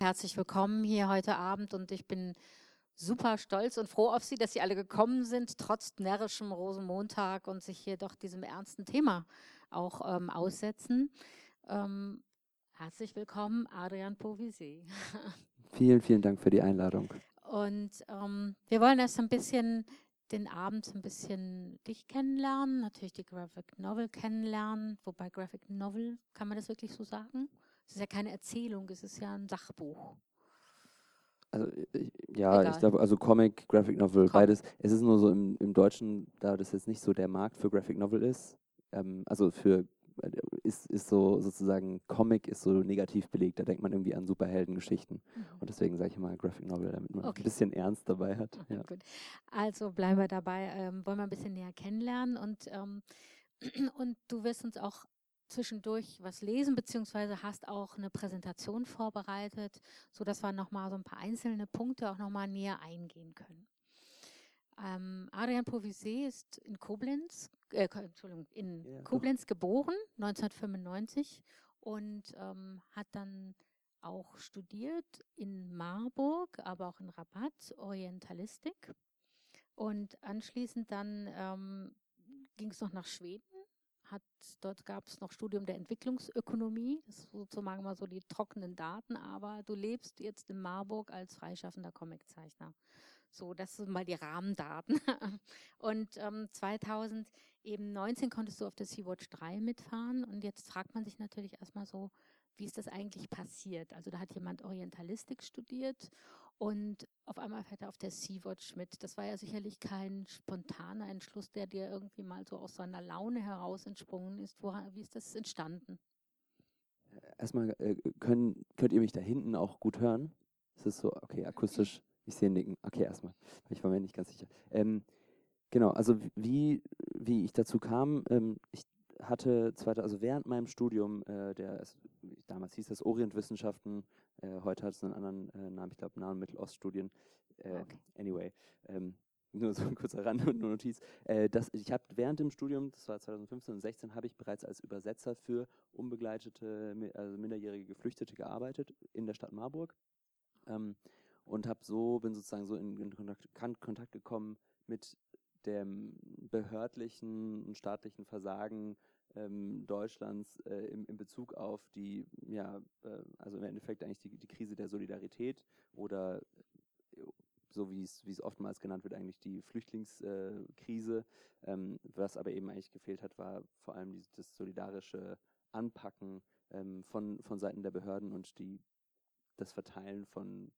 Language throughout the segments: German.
Herzlich willkommen hier heute Abend und ich bin super stolz und froh auf Sie, dass Sie alle gekommen sind, trotz närrischem Rosenmontag und sich hier doch diesem ernsten Thema auch ähm, aussetzen. Ähm, herzlich willkommen, Adrian Povisi. Vielen, vielen Dank für die Einladung. Und ähm, wir wollen erst ein bisschen den Abend ein bisschen dich kennenlernen, natürlich die Graphic Novel kennenlernen, wobei Graphic Novel, kann man das wirklich so sagen? Es ist ja keine Erzählung, es ist ja ein Sachbuch. Also äh, ja, Egal. ich glaube, also Comic, Graphic Novel, Comic. beides. Es ist nur so im, im Deutschen, da das jetzt nicht so der Markt für Graphic Novel ist, ähm, also für äh, ist, ist so sozusagen Comic ist so negativ belegt. Da denkt man irgendwie an Superheldengeschichten. Mhm. Und deswegen sage ich mal Graphic Novel, damit man okay. ein bisschen Ernst dabei hat. Ja. Gut. Also bleiben wir dabei, ähm, wollen wir ein bisschen näher kennenlernen und, ähm, und du wirst uns auch zwischendurch was lesen, beziehungsweise hast auch eine Präsentation vorbereitet, sodass wir nochmal so ein paar einzelne Punkte auch nochmal näher eingehen können. Ähm, Adrian Povisé ist in Koblenz, äh, Entschuldigung, in ja, Koblenz geboren, 1995 und ähm, hat dann auch studiert in Marburg, aber auch in Rabat, Orientalistik. Und anschließend dann ähm, ging es noch nach Schweden hat, dort gab es noch Studium der Entwicklungsökonomie, das ist sozusagen mal so die trockenen Daten, aber du lebst jetzt in Marburg als freischaffender Comiczeichner. So, das sind mal die Rahmendaten. Und ähm, 2000 eben 19 konntest du auf der Sea-Watch 3 mitfahren und jetzt fragt man sich natürlich erstmal so, wie ist das eigentlich passiert? Also da hat jemand Orientalistik studiert und auf einmal fährt er auf der Sea-Watch mit. Das war ja sicherlich kein spontaner Entschluss, der dir irgendwie mal so aus seiner Laune heraus entsprungen ist. Wo, wie ist das entstanden? Erstmal, äh, können, könnt ihr mich da hinten auch gut hören? Ist es so, okay, akustisch? Ich sehe Nicken. Okay, erstmal. Ich war mir nicht ganz sicher. Ähm, genau, also wie, wie ich dazu kam, ähm, ich hatte zweite, also während meinem Studium, äh, der damals hieß das Orientwissenschaften, äh, heute hat es einen anderen äh, Namen, ich glaube Nahen- und Mitteloststudien. Äh, okay. Anyway, ähm, nur so ein kurzer Rand und Notiz. Äh, das, ich habe während dem Studium, das war 2015 und 2016, habe ich bereits als Übersetzer für unbegleitete, also minderjährige Geflüchtete gearbeitet in der Stadt Marburg. Ähm, und habe so, bin sozusagen so in, in Kontakt, Kontakt gekommen mit dem behördlichen und staatlichen Versagen ähm, Deutschlands äh, im, in Bezug auf die, ja, äh, also im Endeffekt eigentlich die, die Krise der Solidarität oder äh, so wie es, wie es oftmals genannt wird, eigentlich die Flüchtlingskrise. Ähm, was aber eben eigentlich gefehlt hat, war vor allem die, das solidarische Anpacken ähm, von, von Seiten der Behörden und die, das Verteilen von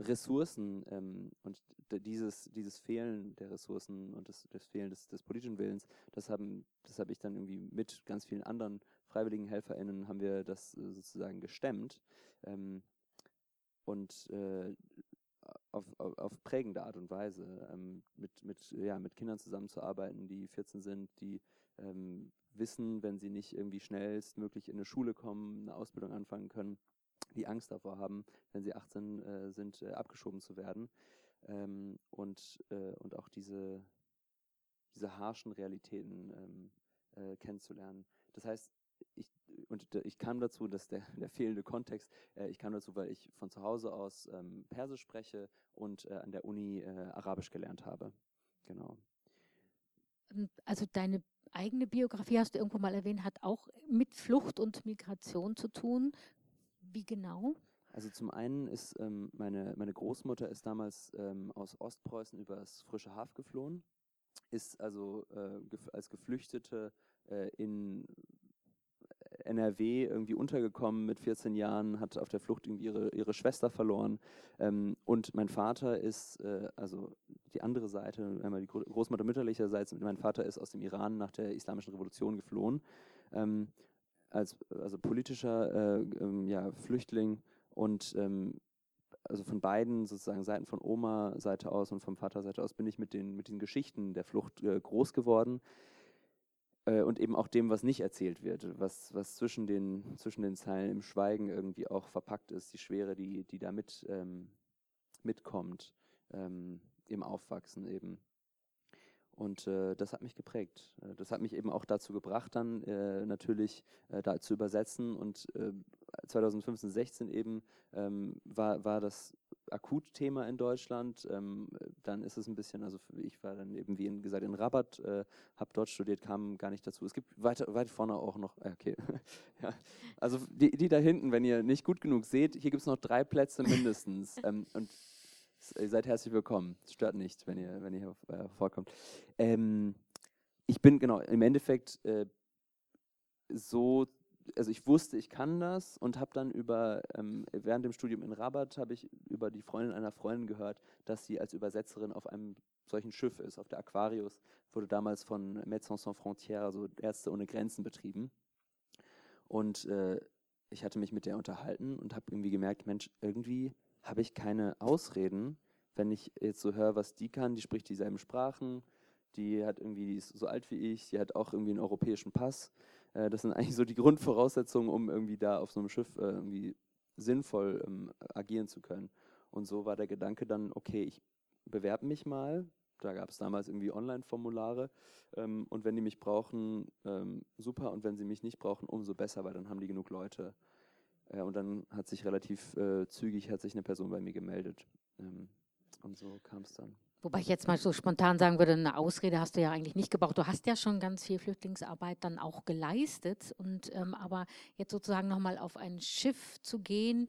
Ressourcen ähm, und dieses, dieses Fehlen der Ressourcen und das, das Fehlen des, des politischen Willens, das haben, das habe ich dann irgendwie mit ganz vielen anderen freiwilligen HelferInnen haben wir das äh, sozusagen gestemmt ähm, und äh, auf, auf, auf, prägende Art und Weise ähm, mit, mit, ja, mit Kindern zusammenzuarbeiten, die 14 sind, die ähm, wissen, wenn sie nicht irgendwie schnellstmöglich in eine Schule kommen, eine Ausbildung anfangen können, die Angst davor haben, wenn sie 18 äh, sind, äh, abgeschoben zu werden. Ähm, und, äh, und auch diese, diese harschen Realitäten ähm, äh, kennenzulernen. Das heißt, ich, und ich kam dazu, dass der, der fehlende Kontext, äh, ich kam dazu, weil ich von zu Hause aus ähm, Persisch spreche und äh, an der Uni Arabisch gelernt habe. Genau. Ähm, also deine eigene Biografie, hast du irgendwo mal erwähnt, hat auch mit Flucht und Migration zu tun. Wie genau? Also zum einen ist ähm, meine, meine Großmutter ist damals ähm, aus Ostpreußen übers frische Haf geflohen, ist also äh, gef als Geflüchtete äh, in NRW irgendwie untergekommen mit 14 Jahren, hat auf der Flucht irgendwie ihre, ihre Schwester verloren. Ähm, und mein Vater ist, äh, also die andere Seite, einmal die Großmutter mütterlicherseits, mein Vater ist aus dem Iran nach der Islamischen Revolution geflohen. Ähm, als also politischer äh, ähm, ja, Flüchtling und ähm, also von beiden sozusagen Seiten von Oma Seite aus und vom Vater Seite aus bin ich mit den mit den Geschichten der Flucht äh, groß geworden äh, und eben auch dem, was nicht erzählt wird, was was zwischen den zwischen den Zeilen im Schweigen irgendwie auch verpackt ist, die Schwere, die die da mit ähm, mitkommt ähm, im Aufwachsen eben. Und äh, das hat mich geprägt. Äh, das hat mich eben auch dazu gebracht, dann äh, natürlich äh, da zu übersetzen und äh, 2015, 16 eben ähm, war, war das Akutthema in Deutschland. Ähm, dann ist es ein bisschen, also ich war dann eben, wie gesagt, in Rabat, äh, habe dort studiert, kam gar nicht dazu. Es gibt weiter, weit vorne auch noch, äh, okay, ja. also die, die da hinten, wenn ihr nicht gut genug seht, hier gibt es noch drei Plätze mindestens. ähm, und ihr seid herzlich willkommen. Es stört nicht, wenn ihr, wenn ihr hier äh, vorkommt. Ähm, ich bin, genau, im Endeffekt äh, so also ich wusste, ich kann das und habe dann über, ähm, während dem Studium in Rabat, habe ich über die Freundin einer Freundin gehört, dass sie als Übersetzerin auf einem solchen Schiff ist, auf der Aquarius, wurde damals von Médecins Sans Frontières, also Ärzte ohne Grenzen betrieben. Und äh, ich hatte mich mit der unterhalten und habe irgendwie gemerkt, Mensch, irgendwie habe ich keine Ausreden, wenn ich jetzt so höre, was die kann, die spricht dieselben Sprachen, die hat irgendwie, die ist so alt wie ich, die hat auch irgendwie einen europäischen Pass äh, das sind eigentlich so die Grundvoraussetzungen, um irgendwie da auf so einem Schiff äh, irgendwie sinnvoll ähm, agieren zu können. Und so war der Gedanke dann, okay, ich bewerbe mich mal. Da gab es damals irgendwie Online-Formulare. Ähm, und wenn die mich brauchen, ähm, super. Und wenn sie mich nicht brauchen, umso besser, weil dann haben die genug Leute. Äh, und dann hat sich relativ äh, zügig hat sich eine Person bei mir gemeldet. Ähm, und so kam es dann. Wobei ich jetzt mal so spontan sagen würde, eine Ausrede hast du ja eigentlich nicht gebraucht. Du hast ja schon ganz viel Flüchtlingsarbeit dann auch geleistet. Und ähm, aber jetzt sozusagen nochmal auf ein Schiff zu gehen,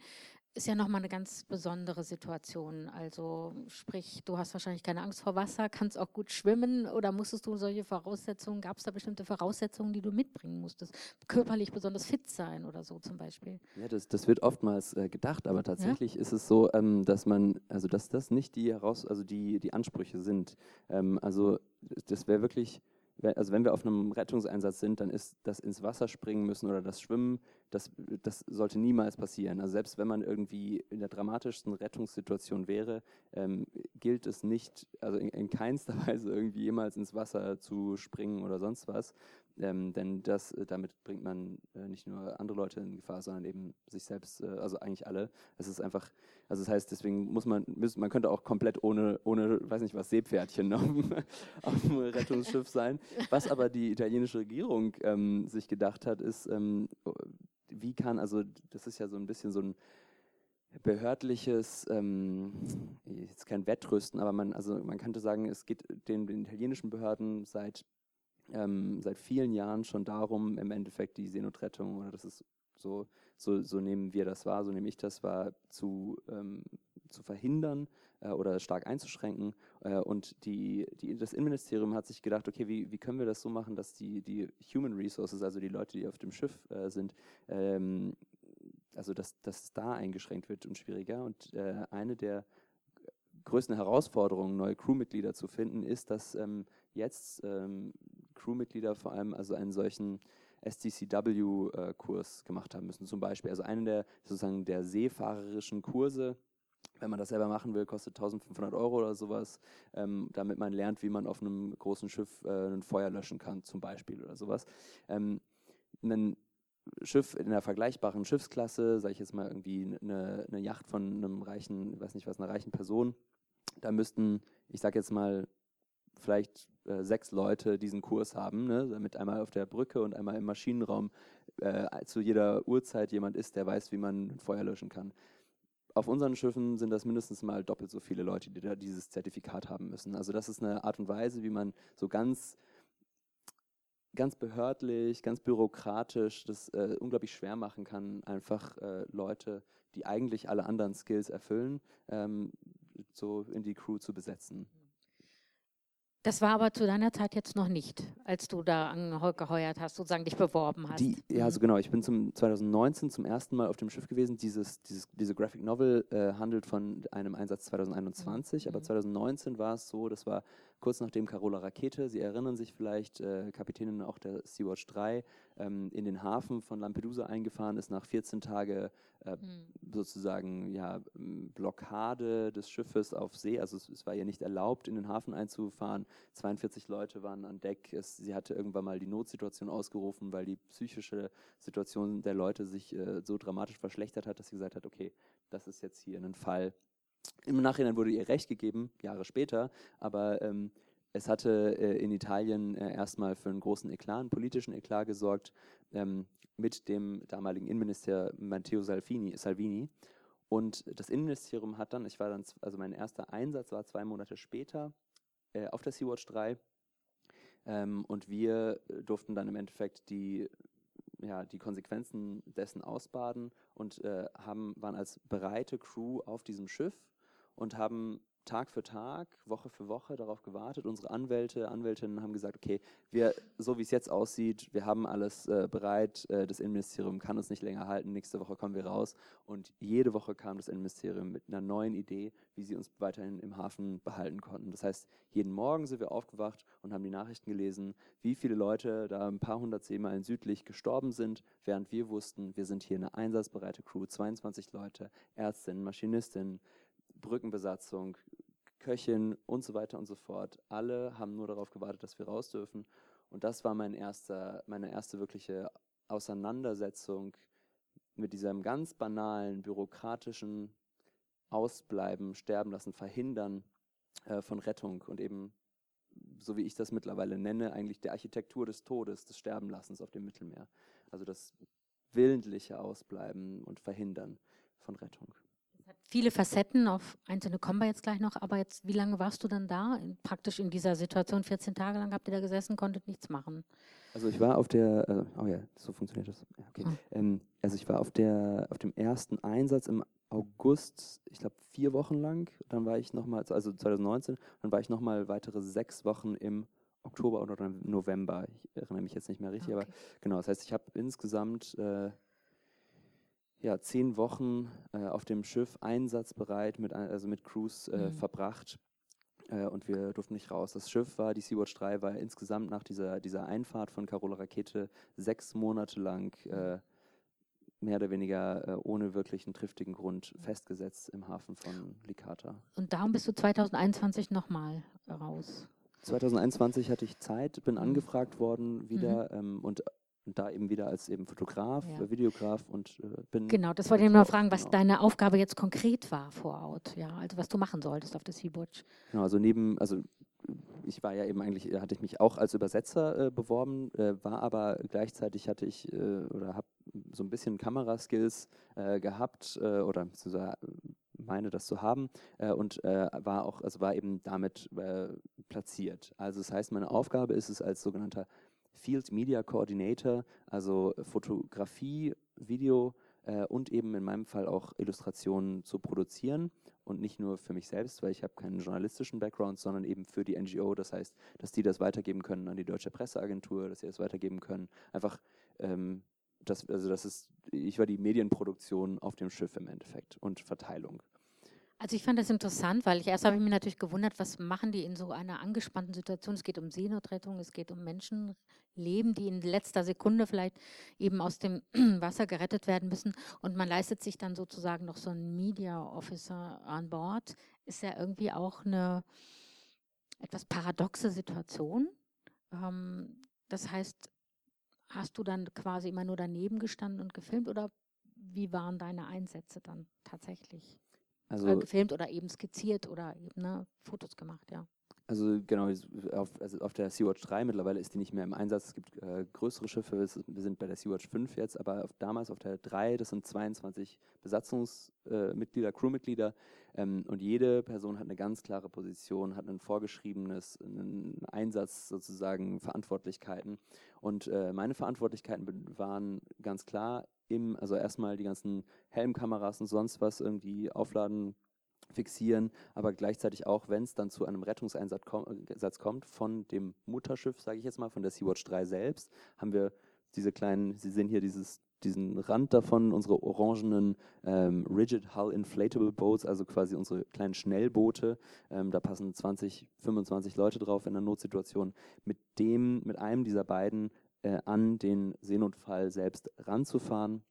ist ja nochmal eine ganz besondere Situation. Also sprich, du hast wahrscheinlich keine Angst vor Wasser, kannst auch gut schwimmen oder musstest du solche Voraussetzungen, gab es da bestimmte Voraussetzungen, die du mitbringen musstest? Körperlich besonders fit sein oder so zum Beispiel? Ja, das, das wird oftmals äh, gedacht, aber tatsächlich ja? ist es so, ähm, dass man, also dass das nicht die heraus, also die, die Ansprüche sind. Ähm, also das wäre wirklich also wenn wir auf einem Rettungseinsatz sind, dann ist das ins Wasser springen müssen oder das Schwimmen, das, das sollte niemals passieren. Also selbst wenn man irgendwie in der dramatischsten Rettungssituation wäre, ähm, gilt es nicht, also in, in keinster Weise irgendwie jemals ins Wasser zu springen oder sonst was, ähm, denn das, äh, damit bringt man äh, nicht nur andere Leute in Gefahr, sondern eben sich selbst, äh, also eigentlich alle. Es ist einfach, also das heißt, deswegen muss man, muss, man könnte auch komplett ohne, ohne, weiß nicht was, Seepferdchen auf, auf dem Rettungsschiff sein. Was aber die italienische Regierung ähm, sich gedacht hat, ist, ähm, wie kann, also das ist ja so ein bisschen so ein behördliches, ähm, jetzt kein Wettrüsten, aber man, also man könnte sagen, es geht den, den italienischen Behörden seit ähm, seit vielen Jahren schon darum, im Endeffekt die Seenotrettung, oder das ist so, so, so nehmen wir das wahr, so nehme ich das wahr, zu, ähm, zu verhindern äh, oder stark einzuschränken. Äh, und die, die, das Innenministerium hat sich gedacht, okay, wie, wie können wir das so machen, dass die, die Human Resources, also die Leute, die auf dem Schiff äh, sind, ähm, also dass, dass da eingeschränkt wird und schwieriger. Und äh, eine der größten Herausforderungen, neue Crewmitglieder zu finden, ist, dass ähm, jetzt ähm, Crewmitglieder vor allem also einen solchen SDCW-Kurs äh, gemacht haben müssen, zum Beispiel. Also einen der sozusagen der seefahrerischen Kurse, wenn man das selber machen will, kostet 1500 Euro oder sowas, ähm, damit man lernt, wie man auf einem großen Schiff äh, ein Feuer löschen kann, zum Beispiel oder sowas. Ähm, ein Schiff in einer vergleichbaren Schiffsklasse, sage ich jetzt mal irgendwie eine, eine Yacht von einem reichen, ich weiß nicht was, einer reichen Person, da müssten, ich sage jetzt mal, vielleicht äh, sechs Leute diesen Kurs haben, ne, damit einmal auf der Brücke und einmal im Maschinenraum äh, zu jeder Uhrzeit jemand ist, der weiß, wie man Feuer löschen kann. Auf unseren Schiffen sind das mindestens mal doppelt so viele Leute, die da dieses Zertifikat haben müssen. Also das ist eine Art und Weise, wie man so ganz ganz behördlich, ganz bürokratisch das äh, unglaublich schwer machen kann, einfach äh, Leute, die eigentlich alle anderen Skills erfüllen, ähm, so in die Crew zu besetzen. Das war aber zu deiner Zeit jetzt noch nicht, als du da angeheuert hast, sozusagen dich beworben hast. Die, ja, also genau. Ich bin zum 2019 zum ersten Mal auf dem Schiff gewesen. Dieses, dieses, diese Graphic Novel äh, handelt von einem Einsatz 2021, mhm. aber 2019 war es so, das war kurz nachdem Carola Rakete, Sie erinnern sich vielleicht, äh, Kapitänin auch der Sea-Watch 3, ähm, in den Hafen von Lampedusa eingefahren ist, nach 14 Tagen äh, mhm. sozusagen ja, Blockade des Schiffes auf See. Also es, es, war ihr nicht erlaubt, in den Hafen einzufahren. 42 Leute waren an Deck. Es, sie hatte irgendwann mal die Notsituation ausgerufen, weil die psychische Situation der Leute sich äh, so dramatisch verschlechtert hat, dass sie gesagt hat, okay, das ist jetzt hier ein Fall, im Nachhinein wurde ihr Recht gegeben, Jahre später, aber ähm, es hatte äh, in Italien äh, erstmal für einen großen Eklat, einen politischen Eklat gesorgt, ähm, mit dem damaligen Innenminister Matteo Salvini, Salvini. Und das Innenministerium hat dann, ich war dann, also mein erster Einsatz war zwei Monate später äh, auf der Sea-Watch 3. Ähm, und wir durften dann im Endeffekt die, ja, die Konsequenzen dessen ausbaden und äh, haben, waren als bereite Crew auf diesem Schiff und haben Tag für Tag, Woche für Woche darauf gewartet. Unsere Anwälte, Anwältinnen haben gesagt, okay, wir, so wie es jetzt aussieht, wir haben alles äh, bereit, äh, das Innenministerium kann uns nicht länger halten, nächste Woche kommen wir raus. Und jede Woche kam das Innenministerium mit einer neuen Idee, wie sie uns weiterhin im Hafen behalten konnten. Das heißt, jeden Morgen sind wir aufgewacht und haben die Nachrichten gelesen, wie viele Leute da ein paar hundert Seemeilen südlich gestorben sind, während wir wussten, wir sind hier eine einsatzbereite Crew, 22 Leute, Ärztinnen, Maschinistinnen, Brückenbesatzung, Köchin und so weiter und so fort. Alle haben nur darauf gewartet, dass wir raus dürfen. Und das war mein erster, meine erste wirkliche Auseinandersetzung mit diesem ganz banalen, bürokratischen Ausbleiben, Sterben lassen, Verhindern äh, von Rettung und eben, so wie ich das mittlerweile nenne, eigentlich der Architektur des Todes, des Sterbenlassens auf dem Mittelmeer. Also das willentliche Ausbleiben und Verhindern von Rettung viele Facetten, auf einzelne kommen wir jetzt gleich noch, aber jetzt, wie lange warst du dann da? Praktisch in dieser Situation, 14 Tage lang habt ihr da gesessen, konntet nichts machen. Also ich war auf der, äh, oh ja, so funktioniert das. Ja, okay. Oh. Ähm, also ich war auf der, auf dem ersten Einsatz im August, ich glaube vier Wochen lang. Dann war ich nochmal, also 2019, dann war ich nochmal weitere sechs Wochen im Oktober oder November. Ich erinnere mich jetzt nicht mehr richtig, okay. aber genau. Das heißt, ich habe insgesamt äh, ja, zehn Wochen äh, auf dem Schiff einsatzbereit, mit, also mit Crews äh, mhm. verbracht äh, und wir durften nicht raus. Das Schiff war, die Sea-Watch 3, war insgesamt nach dieser, dieser Einfahrt von Carola Rakete sechs Monate lang äh, mehr oder weniger äh, ohne wirklichen triftigen Grund festgesetzt im Hafen von Licata. Und darum bist du 2021 nochmal raus? 2021 hatte ich Zeit, bin mhm. angefragt worden wieder mhm. ähm, und und da eben wieder als eben Fotograf, ja. Videograf und äh, bin. Genau, das wollte ich mal fragen, was genau. deine Aufgabe jetzt konkret war vor Ort, ja, also was du machen solltest auf der Sea-Watch. Genau, also neben, also ich war ja eben eigentlich, hatte ich mich auch als Übersetzer äh, beworben, äh, war aber gleichzeitig hatte ich äh, oder habe so ein bisschen Kameraskills äh, gehabt äh, oder meine das zu haben und war auch, also war eben damit platziert. Also das heißt, meine Aufgabe ist es als sogenannter Field Media Coordinator, also Fotografie, Video äh, und eben in meinem Fall auch Illustrationen zu produzieren und nicht nur für mich selbst, weil ich habe keinen journalistischen Background, sondern eben für die NGO. Das heißt, dass die das weitergeben können an die deutsche Presseagentur, dass sie das weitergeben können. Einfach, ähm, das, also das ist, ich war die Medienproduktion auf dem Schiff im Endeffekt und Verteilung. Also ich fand das interessant, weil ich erst habe ich mich natürlich gewundert, was machen die in so einer angespannten Situation. Es geht um Seenotrettung, es geht um Menschenleben, die in letzter Sekunde vielleicht eben aus dem Wasser gerettet werden müssen. Und man leistet sich dann sozusagen noch so einen Media Officer an Bord. Ist ja irgendwie auch eine etwas paradoxe Situation. Ähm, das heißt, hast du dann quasi immer nur daneben gestanden und gefilmt oder wie waren deine Einsätze dann tatsächlich? Also, gefilmt oder eben skizziert oder eben ne, Fotos gemacht, ja. Also genau, auf, also auf der Sea-Watch 3 mittlerweile ist die nicht mehr im Einsatz. Es gibt äh, größere Schiffe, wir sind bei der Sea-Watch 5 jetzt, aber auf, damals auf der 3, das sind 22 Besatzungsmitglieder, äh, Crewmitglieder ähm, und jede Person hat eine ganz klare Position, hat ein vorgeschriebenes, einen Einsatz sozusagen, Verantwortlichkeiten. Und äh, meine Verantwortlichkeiten waren ganz klar, im, also erstmal die ganzen Helmkameras und sonst was irgendwie aufladen, fixieren, aber gleichzeitig auch, wenn es dann zu einem Rettungseinsatz kommt von dem Mutterschiff, sage ich jetzt mal, von der Sea-Watch 3 selbst, haben wir diese kleinen, Sie sehen hier dieses, diesen Rand davon, unsere orangenen ähm, Rigid Hull Inflatable Boats, also quasi unsere kleinen Schnellboote. Ähm, da passen 20, 25 Leute drauf in einer Notsituation. Mit dem, mit einem dieser beiden äh, an den Seenotfall selbst ranzufahren,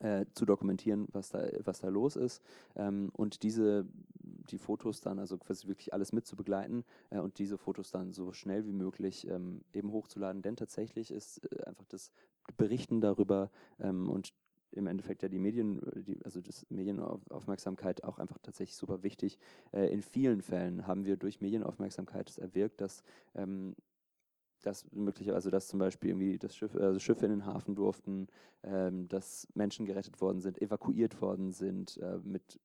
äh, zu dokumentieren, was da, was da los ist ähm, und diese, die Fotos dann, also quasi wirklich alles mitzubegleiten äh, und diese Fotos dann so schnell wie möglich ähm, eben hochzuladen, denn tatsächlich ist äh, einfach das Berichten darüber ähm, und im Endeffekt ja die Medien, die, also das Medienaufmerksamkeit auch einfach tatsächlich super wichtig. Äh, in vielen Fällen haben wir durch Medienaufmerksamkeit es erwirkt, dass ähm, dass möglicherweise, also dass zum Beispiel irgendwie das Schiff, also Schiffe in den Hafen durften, ähm, dass Menschen gerettet worden sind, evakuiert worden sind, äh, mit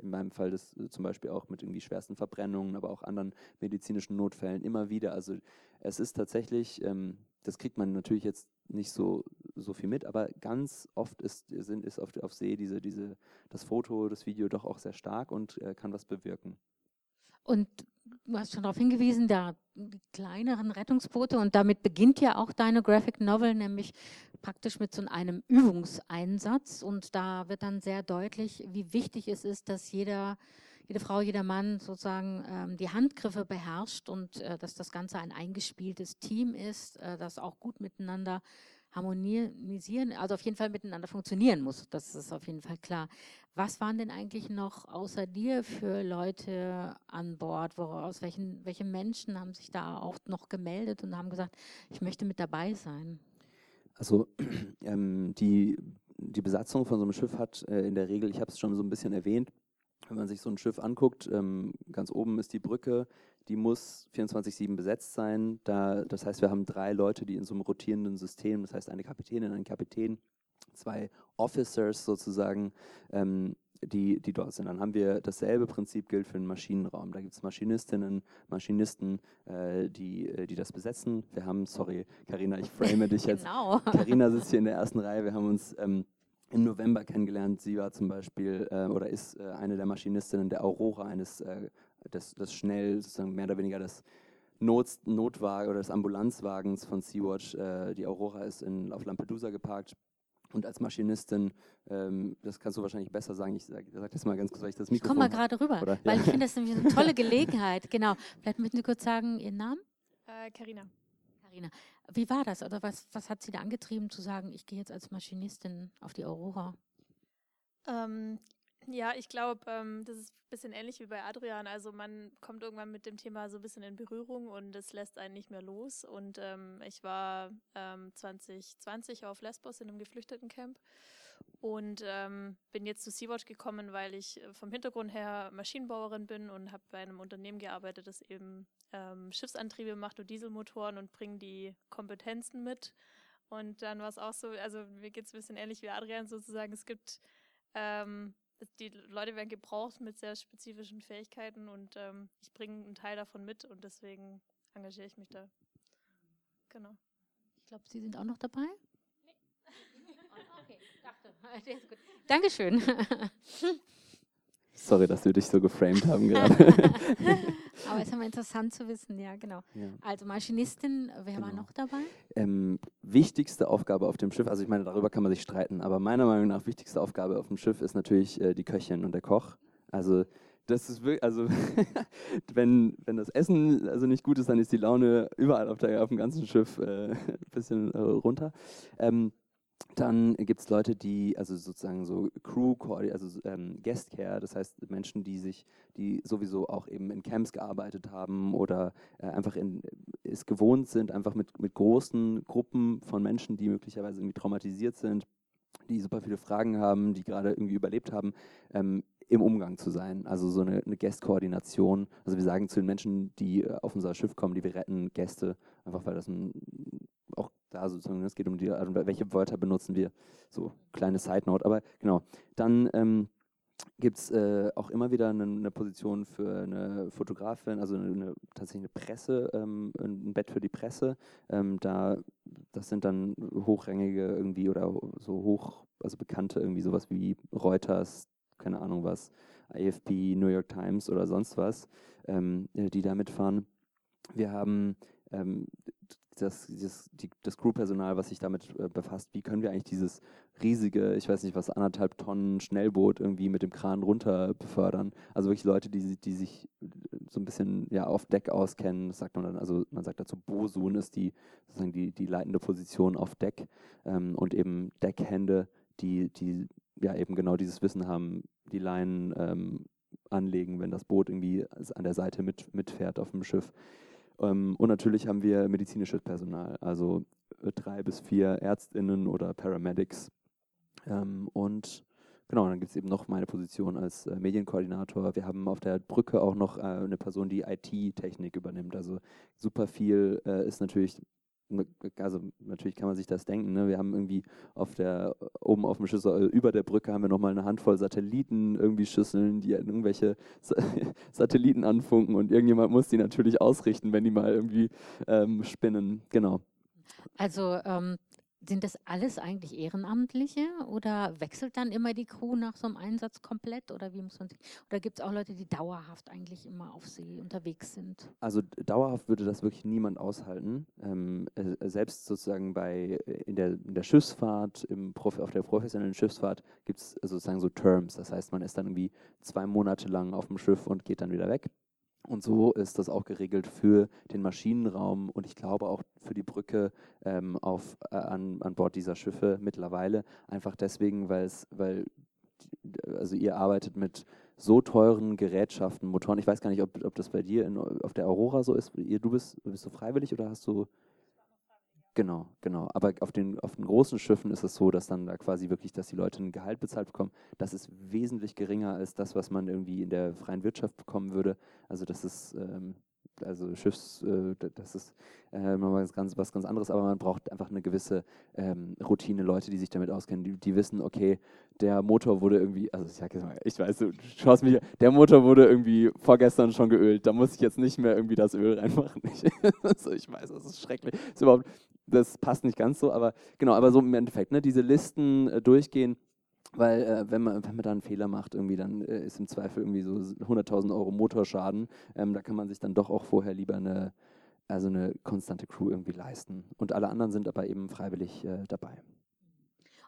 in meinem Fall das äh, zum Beispiel auch mit irgendwie schwersten Verbrennungen, aber auch anderen medizinischen Notfällen immer wieder. Also es ist tatsächlich, ähm, das kriegt man natürlich jetzt nicht so, so viel mit, aber ganz oft ist, sind, ist auf, auf See diese, diese, das Foto, das Video doch auch sehr stark und äh, kann was bewirken. Und du hast schon darauf hingewiesen, der kleineren Rettungsboote und damit beginnt ja auch deine Graphic Novel, nämlich praktisch mit so einem Übungseinsatz. Und da wird dann sehr deutlich, wie wichtig es ist, dass jeder, jede Frau, jeder Mann sozusagen ähm, die Handgriffe beherrscht und äh, dass das Ganze ein eingespieltes Team ist, äh, das auch gut miteinander harmonisieren, also auf jeden Fall miteinander funktionieren muss. Das ist auf jeden Fall klar. Was waren denn eigentlich noch außer dir für Leute an Bord? Woraus welchen, welche Menschen haben sich da auch noch gemeldet und haben gesagt, ich möchte mit dabei sein? Also ähm, die, die Besatzung von so einem Schiff hat äh, in der Regel, ich habe es schon so ein bisschen erwähnt, wenn man sich so ein Schiff anguckt, ähm, ganz oben ist die Brücke, die muss 24-7 besetzt sein. Da, das heißt, wir haben drei Leute, die in so einem rotierenden System, das heißt eine Kapitänin, ein Kapitän, zwei Officers sozusagen, ähm, die, die dort sind. Dann haben wir dasselbe Prinzip gilt für den Maschinenraum. Da gibt es Maschinistinnen, Maschinisten, äh, die, äh, die das besetzen. Wir haben, sorry, Karina, ich frame dich jetzt. Genau. Karina sitzt hier in der ersten Reihe. Wir haben uns ähm, im November kennengelernt. Sie war zum Beispiel äh, oder ist äh, eine der Maschinistinnen der Aurora, eines äh, des, des schnell, sozusagen mehr oder weniger das Not, Notwagen oder des Ambulanzwagens von Sea-Watch. Äh, die Aurora ist in, auf Lampedusa geparkt. Und als Maschinistin, ähm, das kannst du wahrscheinlich besser sagen, ich sage sag das mal ganz kurz, weil ich das Mikrofon... Ich komme mal gerade rüber, oder? weil ja. ich finde das nämlich eine tolle Gelegenheit. Genau, vielleicht möchten Sie kurz sagen, Ihren Namen? Karina. Karina. Wie war das oder was, was hat Sie da angetrieben zu sagen, ich gehe jetzt als Maschinistin auf die Aurora? Ähm, ja, ich glaube, ähm, das ist ein bisschen ähnlich wie bei Adrian. Also man kommt irgendwann mit dem Thema so ein bisschen in Berührung und es lässt einen nicht mehr los. Und ähm, ich war ähm, 2020 auf Lesbos in einem Geflüchtetencamp und ähm, bin jetzt zu Sea-Watch gekommen, weil ich äh, vom Hintergrund her Maschinenbauerin bin und habe bei einem Unternehmen gearbeitet, das eben ähm, Schiffsantriebe macht und Dieselmotoren und bringt die Kompetenzen mit. Und dann war es auch so, also mir geht es ein bisschen ähnlich wie Adrian sozusagen. Es gibt ähm, die Leute werden gebraucht mit sehr spezifischen Fähigkeiten und ähm, ich bringe einen Teil davon mit und deswegen engagiere ich mich da. Genau. Ich glaube, Sie sind auch noch dabei? Okay, dachte. Der ist gut. Dankeschön. Sorry, dass wir dich so geframed haben gerade. Aber es ist immer interessant zu wissen, ja, genau. Ja. Also Maschinistin, wer genau. war noch dabei? Ähm, wichtigste Aufgabe auf dem Schiff, also ich meine, darüber kann man sich streiten, aber meiner Meinung nach wichtigste Aufgabe auf dem Schiff ist natürlich äh, die Köchin und der Koch. Also das ist wirklich, also wenn, wenn das Essen also nicht gut ist, dann ist die Laune überall auf, der, auf dem ganzen Schiff äh, ein bisschen äh, runter. Ähm, dann gibt es Leute, die, also sozusagen so Crew, also ähm, Guest Care, das heißt Menschen, die sich, die sowieso auch eben in Camps gearbeitet haben oder äh, einfach in, es gewohnt sind, einfach mit, mit großen Gruppen von Menschen, die möglicherweise irgendwie traumatisiert sind, die super viele Fragen haben, die gerade irgendwie überlebt haben, ähm, im Umgang zu sein. Also so eine, eine Guest-Koordination. Also wir sagen zu den Menschen, die äh, auf unser Schiff kommen, die wir retten, Gäste, einfach weil das ein auch da sozusagen, es geht um die Art welche Wörter benutzen wir. So, kleine Side Note. Aber genau, dann ähm, gibt es äh, auch immer wieder eine, eine, Position für eine Fotografin, also eine, eine tatsächlich eine Presse, ähm, ein Bett für die Presse. Ähm, da, das sind dann hochrangige irgendwie oder so hoch, also bekannte irgendwie sowas wie Reuters, keine Ahnung was, AFP, New York Times oder sonst was, ähm, die da mitfahren. Wir haben ähm, das, das, die, das Crewpersonal, was sich damit äh, befasst, wie können wir eigentlich dieses riesige, ich weiß nicht was, anderthalb Tonnen Schnellboot irgendwie mit dem Kran runter befördern. Also wirklich Leute, die, die sich äh, so ein bisschen ja, auf Deck auskennen, das sagt man dann, also man sagt dazu, Bosun ist die, sozusagen die, die leitende Position auf Deck ähm, und eben Deckhände, die, die ja eben genau dieses Wissen haben, die Leinen ähm, anlegen, wenn das Boot irgendwie an der Seite mit, mitfährt auf dem Schiff. Ähm, und natürlich haben wir medizinisches Personal, also äh, drei bis vier Ärztinnen oder Paramedics. Ähm, und genau, dann gibt es eben noch meine Position als äh, Medienkoordinator. Wir haben auf der Brücke auch noch äh, eine Person, die IT-Technik übernimmt. Also super viel ist natürlich also natürlich kann man sich das denken, ne? wir haben irgendwie auf der, oben auf dem Schüssel, über der Brücke haben wir nochmal eine Handvoll Satelliten, irgendwie Schüsseln, die irgendwelche Satelliten anfunken und irgendjemand muss die natürlich ausrichten, wenn die mal irgendwie ähm, spinnen, genau. Also ähm, sind das alles eigentlich Ehrenamtliche oder wechselt dann immer die Crew nach so einem Einsatz komplett oder wie muss man oder gibt es auch Leute, die dauerhaft eigentlich immer auf See unterwegs sind? Also dauerhaft würde das wirklich niemand aushalten. Ähm, äh, selbst sozusagen bei äh, in der, in der Schiffsfahrt, im Prof, auf der professionellen Schiffsfahrt gibt es sozusagen so Terms. Das heißt, man ist dann irgendwie zwei Monate lang auf dem Schiff und geht dann wieder weg. Und so ist das auch geregelt für den Maschinenraum und ich glaube auch für die Brücke ähm, auf, äh, an, an Bord dieser Schiffe mittlerweile. Einfach deswegen, weil es, weil also ihr arbeitet mit so teuren Gerätschaften, Motoren. Ich weiß gar nicht, ob, ob das bei dir in, auf der Aurora so ist. Ihr, du bist, bist du freiwillig oder hast du Genau, genau. Aber auf den, auf den großen Schiffen ist es so, dass dann da quasi wirklich, dass die Leute ein Gehalt bezahlt bekommen. Das ist wesentlich geringer als das, was man irgendwie in der freien Wirtschaft bekommen würde. Also das ist, ähm, also Schiffs, äh, das ist äh, was, ganz, was ganz anderes, aber man braucht einfach eine gewisse ähm, Routine, Leute, die sich damit auskennen, die, die wissen, okay, der Motor wurde irgendwie, also ich sag jetzt mal, ich weiß, du schaust mich, der Motor wurde irgendwie vorgestern schon geölt, da muss ich jetzt nicht mehr irgendwie das Öl reinmachen. also ich weiß, das ist schrecklich. Das ist überhaupt, das passt nicht ganz so, aber genau, aber so im Endeffekt, ne, diese Listen äh, durchgehen, weil äh, wenn, man, wenn man da einen Fehler macht, irgendwie, dann äh, ist im Zweifel irgendwie so 100.000 Euro Motorschaden. Ähm, da kann man sich dann doch auch vorher lieber eine, also eine konstante Crew irgendwie leisten. Und alle anderen sind aber eben freiwillig äh, dabei.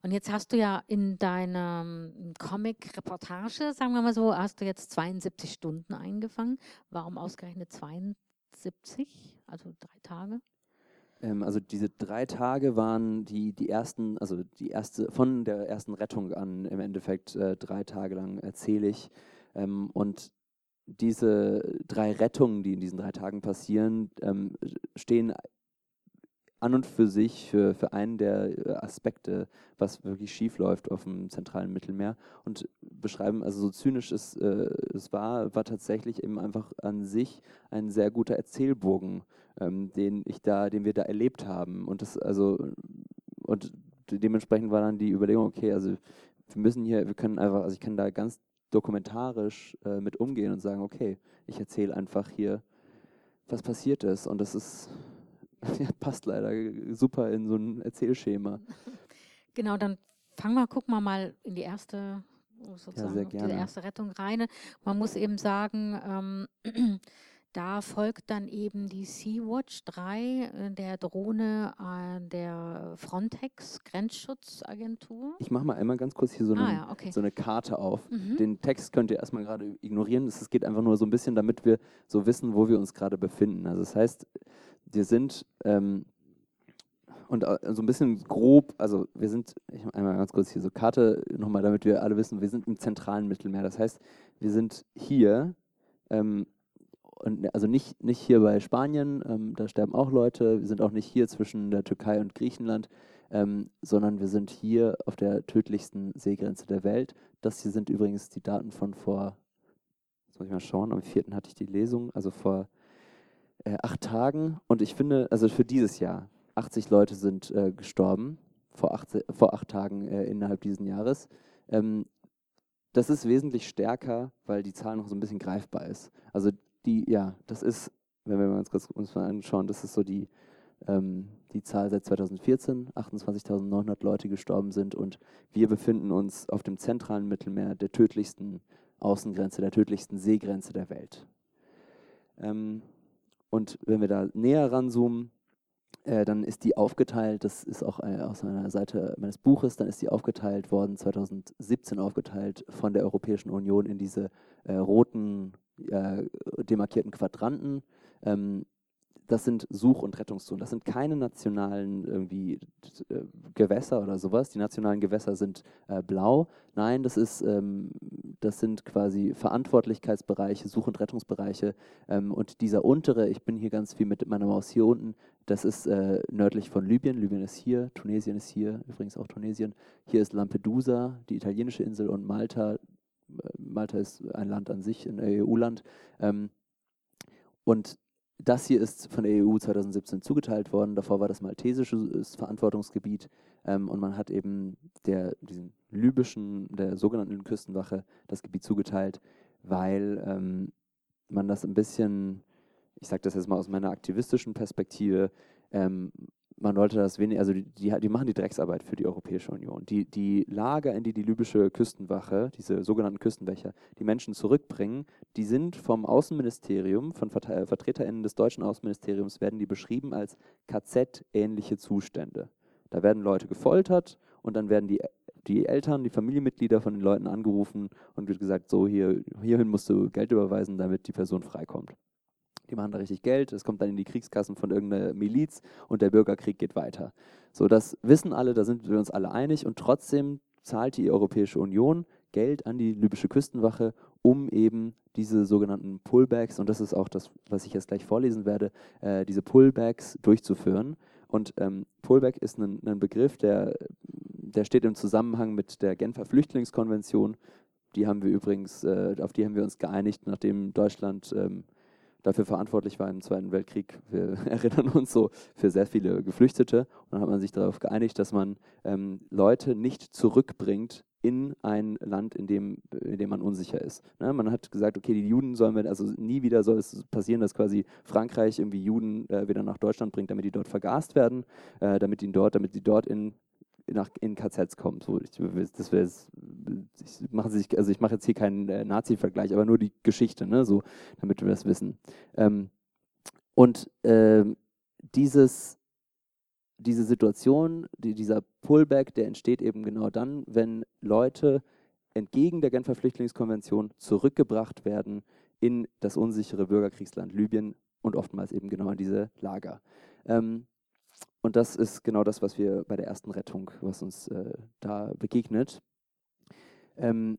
Und jetzt hast du ja in deiner Comic-Reportage, sagen wir mal so, hast du jetzt 72 Stunden eingefangen. Warum ausgerechnet 72, also drei Tage? Ähm, also diese drei Tage waren die, die ersten, also die erste, von der ersten Rettung an im Endeffekt äh, drei Tage lang erzähle ich. Ähm, und diese drei Rettungen, die in diesen drei Tagen passieren, ähm, stehen an und für sich für, für einen der äh, Aspekte, was wirklich schief läuft auf dem zentralen Mittelmeer und beschreiben, also so zynisch es, äh, es war, war tatsächlich eben einfach an sich ein sehr guter Erzählbogen, ähm, den ich da, den wir da erlebt haben. Und das, also, und dementsprechend war dann die Überlegung, okay, also wir müssen hier, wir können einfach, also ich kann da ganz dokumentarisch äh, mit umgehen und sagen, okay, ich erzähle einfach hier, was passiert ist. Und das ist ja, passt leider super in so ein Erzählschema. Genau, dann fangen wir, gucken wir mal in die erste, sozusagen, ja, diese erste Rettung rein. Man muss eben sagen, ähm, da folgt dann eben die Sea-Watch 3 äh, der Drohne der Frontex Grenzschutzagentur. Ich mache mal einmal ganz kurz hier so eine, ah, ja, okay. so eine Karte auf. Mhm. Den Text könnt ihr erstmal gerade ignorieren. Es geht einfach nur so ein bisschen, damit wir so wissen, wo wir uns gerade befinden. Also das heißt, wir sind ähm, und äh, so ein bisschen grob, also wir sind, ich einmal ganz kurz hier so Karte nochmal, damit wir alle wissen, wir sind im zentralen Mittelmeer. Das heißt, wir sind hier, ähm, und also nicht, nicht hier bei Spanien, ähm, da sterben auch Leute, wir sind auch nicht hier zwischen der Türkei und Griechenland, ähm, sondern wir sind hier auf der tödlichsten Seegrenze der Welt. Das hier sind übrigens die Daten von vor, jetzt muss ich mal schauen, am 4. hatte ich die Lesung, also vor äh, acht Tagen. Und ich finde, also für dieses Jahr, 80 Leute sind äh, gestorben vor acht, vor acht Tagen äh, innerhalb dieses Jahres. Ähm, das ist wesentlich stärker, weil die Zahl noch so ein bisschen greifbar ist. Also die, ja, das ist, wenn wir uns kurz uns mal anschauen, das ist so die, ähm, die Zahl seit 2014, 28.900 Leute gestorben sind und wir befinden uns auf dem zentralen Mittelmeer, der tödlichsten Außengrenze, der tödlichsten Seegrenze der Welt. Ähm, und wenn wir da näher ranzoomen, äh, dann ist die aufgeteilt, das ist auch äh, aus einer Seite meines Buches, dann ist die aufgeteilt worden, 2017 aufgeteilt von der Europäischen Union in diese äh, roten äh, demarkierten Quadranten. Ähm, das sind Such- und Rettungszonen. Das sind keine nationalen irgendwie äh, Gewässer oder sowas. Die nationalen Gewässer sind äh, blau. Nein, das ist, ähm, das sind quasi Verantwortlichkeitsbereiche, Such- und Rettungsbereiche. Ähm, und dieser untere, ich bin hier ganz viel mit meiner Maus hier unten, das ist äh, nördlich von Libyen. Libyen ist hier, Tunesien ist hier, übrigens auch Tunesien. Hier ist Lampedusa, die italienische Insel und Malta. Äh, Malta ist ein Land an sich, ein EU-Land. Ähm, und das hier ist von der EU 2017 zugeteilt worden. Davor war das maltesisches Verantwortungsgebiet ähm, und man hat eben der, diesen libyschen, der sogenannten Küstenwache das Gebiet zugeteilt, weil ähm, man das ein bisschen, ich sage das jetzt mal aus meiner aktivistischen Perspektive, ähm, man wollte das wenig, also die, die, die, machen die Drecksarbeit für die Europäische Union. Die, die Lager, in die die libysche Küstenwache, diese sogenannten Küstenwächter, die Menschen zurückbringen, die sind vom Außenministerium, von äh, VertreterInnen des deutschen Außenministeriums, werden die beschrieben als KZ-ähnliche Zustände. Da werden Leute gefoltert und dann werden die, die Eltern, die Familienmitglieder von den Leuten angerufen und wird gesagt, so hier, hierhin musst du Geld überweisen, damit die Person freikommt. Die machen da richtig Geld, es kommt dann in die Kriegskassen von irgendeiner Miliz und der Bürgerkrieg geht weiter. So, das wissen alle, da sind wir uns alle einig und trotzdem zahlt die Europäische Union Geld an die libysche Küstenwache, um eben diese sogenannten Pullbacks, und das ist auch das, was ich jetzt gleich vorlesen werde, äh, diese Pullbacks durchzuführen. Und ähm, Pullback ist ein, ein Begriff, der, der steht im Zusammenhang mit der Genfer Flüchtlingskonvention. Die haben wir übrigens, äh, auf die haben wir uns geeinigt, nachdem Deutschland ähm, dafür verantwortlich war im Zweiten Weltkrieg. Wir erinnern uns so für sehr viele Geflüchtete. Und dann hat man sich darauf geeinigt, dass man ähm, Leute nicht zurückbringt in ein Land, in dem, in dem man unsicher ist. Ne? Man hat gesagt, okay, die Juden sollen wir, also nie wieder soll es passieren, dass quasi Frankreich irgendwie Juden äh, wieder nach Deutschland bringt, damit die dort vergast werden, äh, damit die dort, damit die dort in nach, in KZs kommen. So, ich, das wäre ich mache also ich mache jetzt hier keinen äh, Nazi-Vergleich, aber nur die Geschichte, ne, so, damit wir das wissen. Ähm, und äh, dieses, diese Situation, die, dieser Pullback, der entsteht eben genau dann, wenn Leute entgegen der Genfer Flüchtlingskonvention zurückgebracht werden in das unsichere Bürgerkriegsland Libyen und oftmals eben genau in diese Lager. Ähm, und das ist genau das, was wir bei der ersten Rettung, was uns äh, da begegnet. Ähm,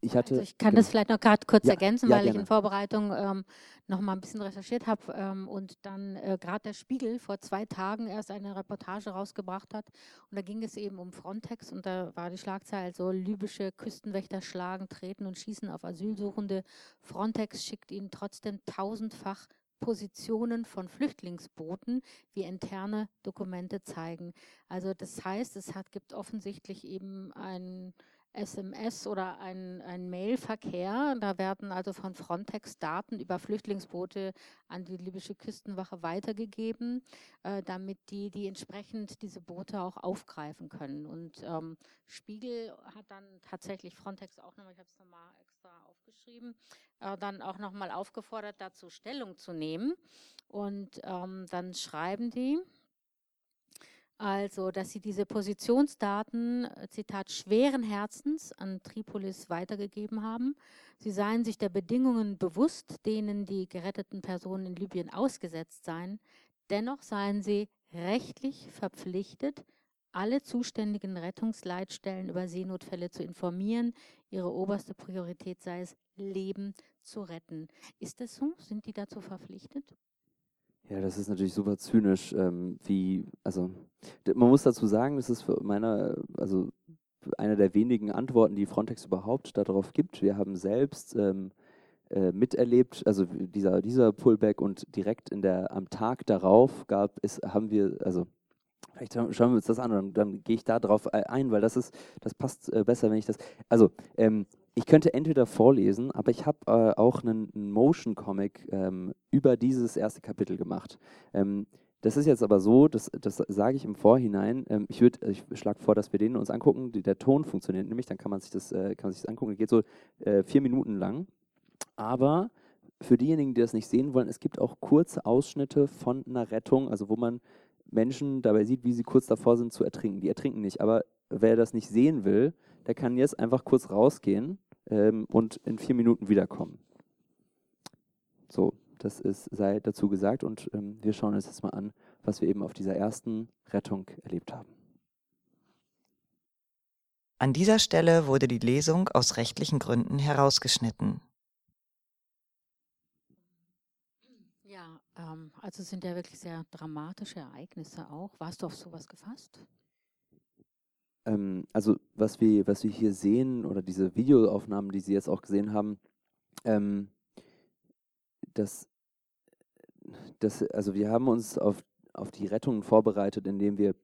ich, hatte, also ich kann genau. das vielleicht noch gerade kurz ja, ergänzen, ja, weil gerne. ich in Vorbereitung ähm, noch mal ein bisschen recherchiert habe ähm, und dann äh, gerade der Spiegel vor zwei Tagen erst eine Reportage rausgebracht hat. Und da ging es eben um Frontex und da war die Schlagzeile so, libysche Küstenwächter schlagen, treten und schießen auf Asylsuchende. Frontex schickt ihnen trotzdem tausendfach Positionen von Flüchtlingsbooten, wie interne Dokumente zeigen. Also das heißt, es hat, gibt offensichtlich eben ein SMS oder ein, ein Mailverkehr. Da werden also von Frontex Daten über Flüchtlingsboote an die libysche Küstenwache weitergegeben, äh, damit die, die entsprechend diese Boote auch aufgreifen können. Und ähm, Spiegel hat dann tatsächlich Frontex auch nochmal, ich habe es nochmal extra aufgeschrieben, äh, dann auch nochmal aufgefordert, dazu Stellung zu nehmen. Und ähm, dann schreiben die, also, dass sie diese Positionsdaten, äh, Zitat, schweren Herzens an Tripolis weitergegeben haben. Sie seien sich der Bedingungen bewusst, denen die geretteten Personen in Libyen ausgesetzt seien. Dennoch seien sie rechtlich verpflichtet, alle zuständigen Rettungsleitstellen über Seenotfälle zu informieren. Ihre oberste Priorität sei es, Leben zu retten. Ist das so? Sind die dazu verpflichtet? Ja, das ist natürlich super zynisch, ähm, wie, also man muss dazu sagen, das ist für meiner, also eine der wenigen Antworten, die Frontex überhaupt darauf gibt. Wir haben selbst ähm, äh, miterlebt, also dieser, dieser Pullback und direkt in der, am Tag darauf gab es, haben wir, also Vielleicht schauen wir uns das an und dann, dann gehe ich da drauf äh, ein, weil das ist, das passt äh, besser, wenn ich das. Also, ähm, ich könnte entweder vorlesen, aber ich habe äh, auch einen, einen Motion Comic ähm, über dieses erste Kapitel gemacht. Ähm, das ist jetzt aber so, das, das sage ich im Vorhinein. Ähm, ich, ich schlage vor, dass wir den uns angucken. Die, der Ton funktioniert nämlich, dann kann man sich das, äh, kann man sich das angucken. Das geht so äh, vier Minuten lang. Aber für diejenigen, die das nicht sehen wollen, es gibt auch kurze Ausschnitte von einer Rettung, also wo man Menschen dabei sieht, wie sie kurz davor sind zu ertrinken. Die ertrinken nicht, aber wer das nicht sehen will, der kann jetzt einfach kurz rausgehen ähm, und in vier Minuten wiederkommen. So, das ist, sei dazu gesagt und ähm, wir schauen uns jetzt mal an, was wir eben auf dieser ersten Rettung erlebt haben. An dieser Stelle wurde die Lesung aus rechtlichen Gründen herausgeschnitten. Ja, ähm, also sind ja wirklich sehr dramatische Ereignisse auch. Warst du auf sowas gefasst? Ähm, also was wir, was wir hier sehen oder diese Videoaufnahmen, die Sie jetzt auch gesehen haben, ähm, das das, also wir haben uns auf, auf die Rettungen vorbereitet, indem wir,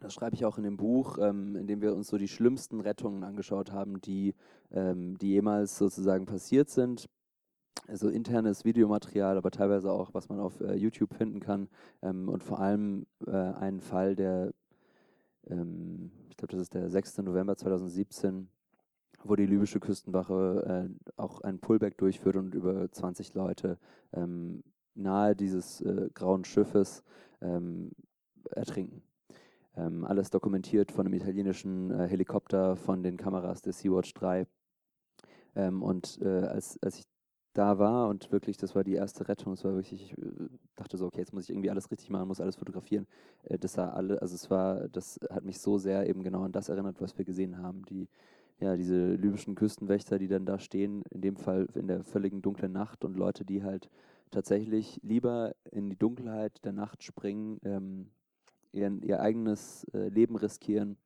das schreibe ich auch in dem Buch, ähm, indem wir uns so die schlimmsten Rettungen angeschaut haben, die, ähm, die jemals sozusagen passiert sind. Also internes Videomaterial, aber teilweise auch, was man auf äh, YouTube finden kann. Ähm, und vor allem äh, einen Fall, der, ähm, ich glaube, das ist der 6. November 2017, wo die libysche Küstenwache äh, auch ein Pullback durchführt und über 20 Leute ähm, nahe dieses äh, grauen Schiffes ähm, ertrinken. Ähm, alles dokumentiert von einem italienischen äh, Helikopter, von den Kameras der Sea-Watch 3. Ähm, und äh, als, als ich da war und wirklich, das war die erste Rettung, es war wirklich, ich äh, dachte so, okay, jetzt muss ich irgendwie alles richtig machen, muss alles fotografieren. Äh, das war alle, also es war, das hat mich so sehr eben genau an das erinnert, was wir gesehen haben. Die, ja, diese libyschen Küstenwächter, die dann da stehen, in dem Fall in der völligen dunklen Nacht und Leute, die halt tatsächlich lieber in die Dunkelheit der Nacht springen, ähm, ihren, ihr eigenes äh, Leben riskieren,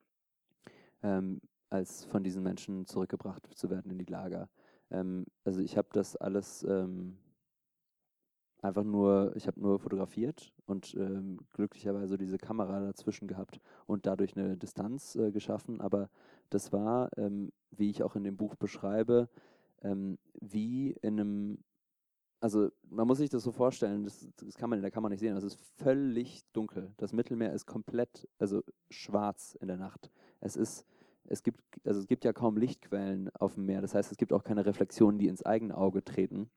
ähm, als von diesen Menschen zurückgebracht zu werden in die Lager. Ähm, also ich habe das alles ähm, einfach nur, ich habe nur fotografiert und ähm, glücklicherweise diese Kamera dazwischen gehabt und dadurch eine Distanz äh, geschaffen. Aber das war, ähm, wie ich auch in dem Buch beschreibe, ähm, wie in einem, also man muss sich das so vorstellen, das, das kann man in der Kamera nicht sehen, es ist völlig dunkel. Das Mittelmeer ist komplett, also schwarz in der Nacht. Es ist es gibt, also es gibt ja kaum Lichtquellen auf dem Meer. Das heißt, es gibt auch keine Reflexionen, die ins eigene Auge treten.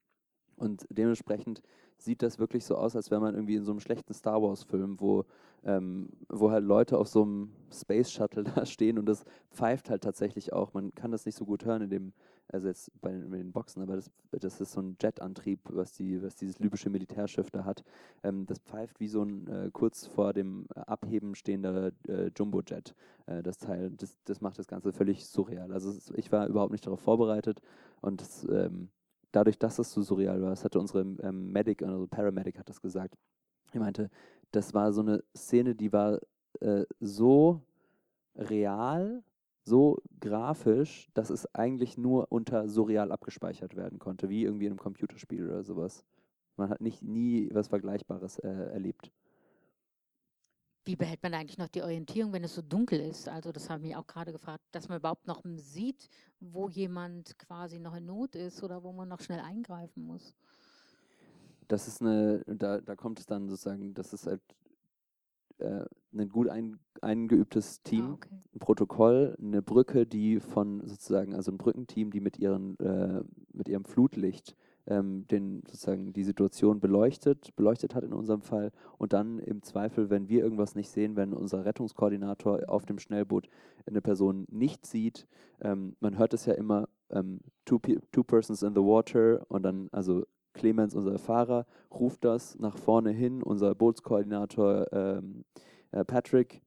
Und dementsprechend sieht das wirklich so aus, als wäre man irgendwie in so einem schlechten Star Wars-Film, wo, ähm, wo halt Leute auf so einem Space Shuttle da stehen und das pfeift halt tatsächlich auch. Man kann das nicht so gut hören in dem, also jetzt bei den, den Boxen, aber das, das ist so ein Jetantrieb, was, die, was dieses libysche Militärschiff da hat. Ähm, das pfeift wie so ein äh, kurz vor dem Abheben stehender äh, Jumbo-Jet, äh, das Teil. Das, das macht das Ganze völlig surreal. Also ich war überhaupt nicht darauf vorbereitet und das, ähm, dadurch, dass es so surreal war, das hatte unsere ähm, Medic, also Paramedic hat das gesagt. Er meinte, das war so eine Szene, die war äh, so real, so grafisch, dass es eigentlich nur unter surreal abgespeichert werden konnte, wie irgendwie in einem Computerspiel oder sowas. Man hat nicht nie was Vergleichbares äh, erlebt. Wie behält man eigentlich noch die Orientierung, wenn es so dunkel ist? Also das habe ich mich auch gerade gefragt, dass man überhaupt noch sieht, wo jemand quasi noch in Not ist oder wo man noch schnell eingreifen muss. Das ist eine, da, da kommt es dann sozusagen, das ist halt äh, ein gut ein, eingeübtes Team, ah, okay. ein Protokoll, eine Brücke, die von sozusagen, also ein Brückenteam, die mit, ihren, äh, mit ihrem Flutlicht ähm, den, sozusagen die Situation beleuchtet, beleuchtet hat in unserem Fall und dann im Zweifel, wenn wir irgendwas nicht sehen, wenn unser Rettungskoordinator auf dem Schnellboot eine Person nicht sieht, ähm, man hört es ja immer, ähm, two, two persons in the water und dann, also Clemens, unser Fahrer, ruft das nach vorne hin, unser Bootskoordinator ähm, äh, Patrick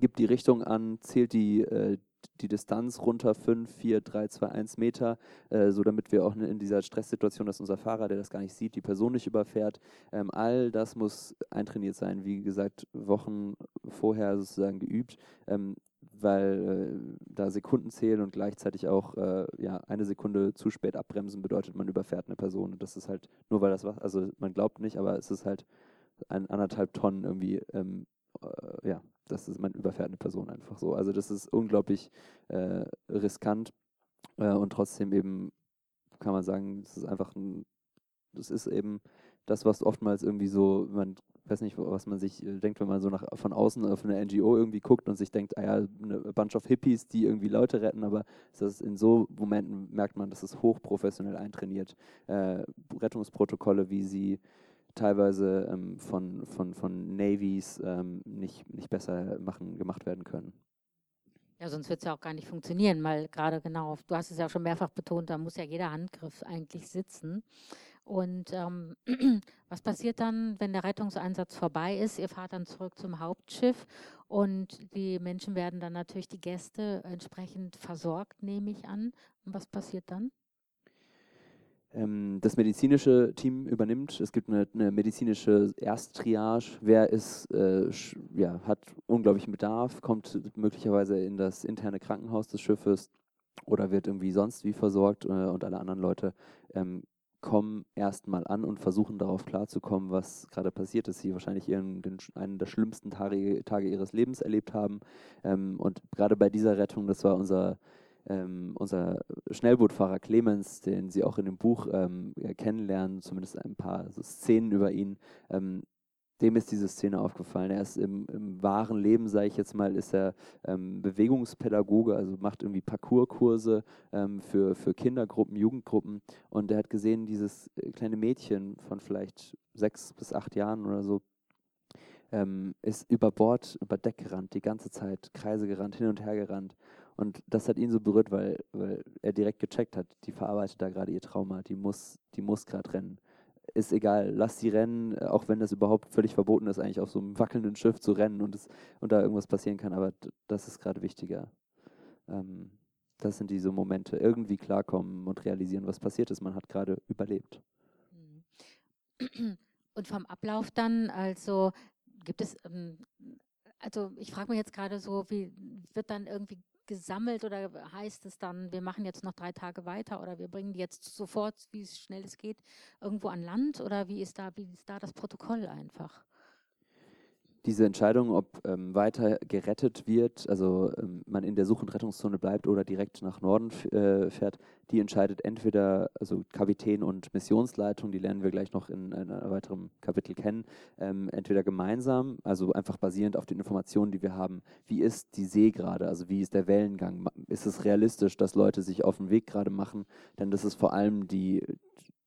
gibt die Richtung an, zählt die, äh, die Distanz runter, 5, 4, 3, 2, 1 Meter, äh, so damit wir auch in dieser Stresssituation, dass unser Fahrer, der das gar nicht sieht, die Person nicht überfährt. Ähm, all das muss eintrainiert sein, wie gesagt, Wochen vorher sozusagen geübt, ähm, weil äh, da Sekunden zählen und gleichzeitig auch äh, ja, eine Sekunde zu spät abbremsen bedeutet, man überfährt eine Person. Und das ist halt, nur weil das was, also man glaubt nicht, aber es ist halt ein anderthalb Tonnen irgendwie ähm, äh, ja, das ist, man überfährt eine Person einfach so. Also das ist unglaublich äh, riskant äh, und trotzdem eben kann man sagen, das ist einfach ein, das ist eben das, was oftmals irgendwie so, man weiß nicht, was man sich äh, denkt, wenn man so nach, von außen auf eine NGO irgendwie guckt und sich denkt, ah ja, eine Bunch of Hippies, die irgendwie Leute retten, aber das in so Momenten merkt man, dass es hochprofessionell eintrainiert. Äh, Rettungsprotokolle, wie sie teilweise ähm, von, von, von Navies ähm, nicht, nicht besser machen, gemacht werden können. Ja, sonst wird es ja auch gar nicht funktionieren, weil gerade genau, du hast es ja schon mehrfach betont, da muss ja jeder Handgriff eigentlich sitzen. Und ähm, was passiert dann, wenn der Rettungseinsatz vorbei ist? Ihr fahrt dann zurück zum Hauptschiff und die Menschen werden dann natürlich die Gäste entsprechend versorgt, nehme ich an. Und was passiert dann? ähm, das medizinische Team übernimmt. Es gibt eine, eine medizinische Ersttriage. Wer ist, äh, ja, hat unglaublichen Bedarf, kommt möglicherweise in das interne Krankenhaus des Schiffes oder wird irgendwie sonst wie versorgt äh, und alle anderen Leute ähm, kommen erstmal an und versuchen darauf klarzukommen, was gerade passiert ist. Sie wahrscheinlich ihren, den, einen der schlimmsten Tage, Tage ihres Lebens erlebt haben. Ähm, und gerade bei dieser Rettung, das war unser, ähm, unser Schnellbootfahrer Clemens, den Sie auch in dem Buch ähm, kennenlernen, zumindest ein paar so Szenen über ihn. Ähm, dem ist diese Szene aufgefallen. Er ist im, im wahren Leben, sage ich jetzt mal, ist er ähm, Bewegungspädagoge, also macht irgendwie Parcourskurse ähm, für, für Kindergruppen, Jugendgruppen. Und er hat gesehen, dieses äh, kleine Mädchen von vielleicht sechs bis acht Jahren oder so, ähm, ist über Bord, über Deck gerannt, die ganze Zeit, Kreise gerannt, hin und her gerannt. Und das hat ihn so berührt, weil, weil er direkt gecheckt hat, die verarbeitet da gerade ihr Trauma, die muss, die muss gerade rennen ist egal, lass sie rennen, äh, auch wenn das überhaupt völlig verboten ist, eigentlich auf so einem wackelnden Schiff zu rennen und, es, und da irgendwas passieren kann, aber das ist gerade wichtiger. Ähm, das sind diese Momente, irgendwie klarkommen und realisieren, was passiert ist. Man hat gerade überlebt. Mhm. Und vom Ablauf dann, also gibt es, ähm, also ich frage mich jetzt gerade so, wie wird dann irgendwie gesammelt oder heißt es dann, wir machen jetzt noch drei Tage weiter oder wir bringen die jetzt sofort, wie es schnell es geht, irgendwo an Land oder wie ist da, wie ist da das Protokoll einfach? Diese Entscheidung, ob ähm, weiter gerettet wird, also ähm, man in der Such- und Rettungszone bleibt oder direkt nach Norden äh, fährt, die entscheidet entweder, also Kapitän und Missionsleitung, die lernen wir gleich noch in, in einem weiteren Kapitel kennen, ähm, entweder gemeinsam, also einfach basierend auf den Informationen, die wir haben. Wie ist die See gerade, also wie ist der Wellengang? Ist es realistisch, dass Leute sich auf den Weg gerade machen? Denn das ist vor allem die,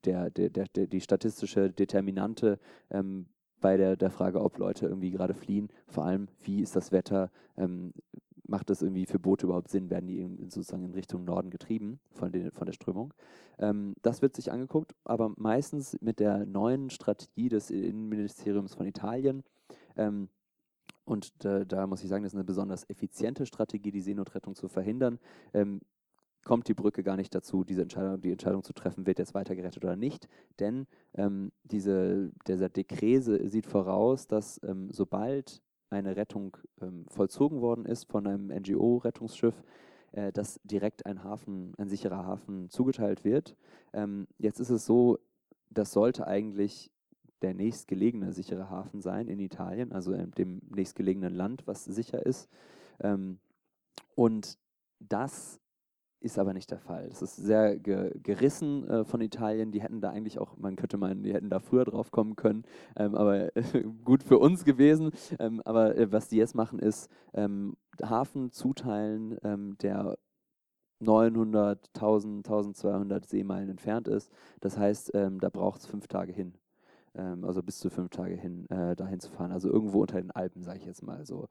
der, der, der, die statistische Determinante, ähm, bei der, der Frage, ob Leute irgendwie gerade fliehen. Vor allem, wie ist das Wetter? Ähm, macht das irgendwie für Boote überhaupt Sinn? Werden die in, sozusagen in Richtung Norden getrieben von, den, von der Strömung? Ähm, das wird sich angeguckt, aber meistens mit der neuen Strategie des Innenministeriums von Italien. Ähm, und da, da, muss ich sagen, das ist eine besonders effiziente Strategie, die Seenotrettung zu verhindern. Ähm, kommt die Brücke gar nicht dazu, diese Entscheidung, die Entscheidung zu treffen, wird jetzt weiter gerettet oder nicht. Denn ähm, diese, dieser Dekrese sieht voraus, dass ähm, sobald eine Rettung ähm, vollzogen worden ist von einem NGO-Rettungsschiff, äh, dass direkt ein Hafen, ein sicherer Hafen zugeteilt wird. Ähm, jetzt ist es so, das sollte eigentlich der nächstgelegene sichere Hafen sein in Italien, also in dem nächstgelegenen Land, was sicher ist. Ähm, und das ist aber nicht der Fall. Das ist sehr ge gerissen äh, von Italien. Die hätten da eigentlich auch, man könnte meinen, die hätten da früher drauf kommen können, ähm, aber gut für uns gewesen. Ähm, aber äh, was die jetzt machen, ist ähm, Hafen zuteilen, ähm, der 900, 1000, 1200 Seemeilen entfernt ist. Das heißt, ähm, da braucht es fünf Tage hin. Ähm, also bis zu fünf Tage hin, äh, dahin zu fahren. Also irgendwo unter den Alpen, sage ich jetzt mal so.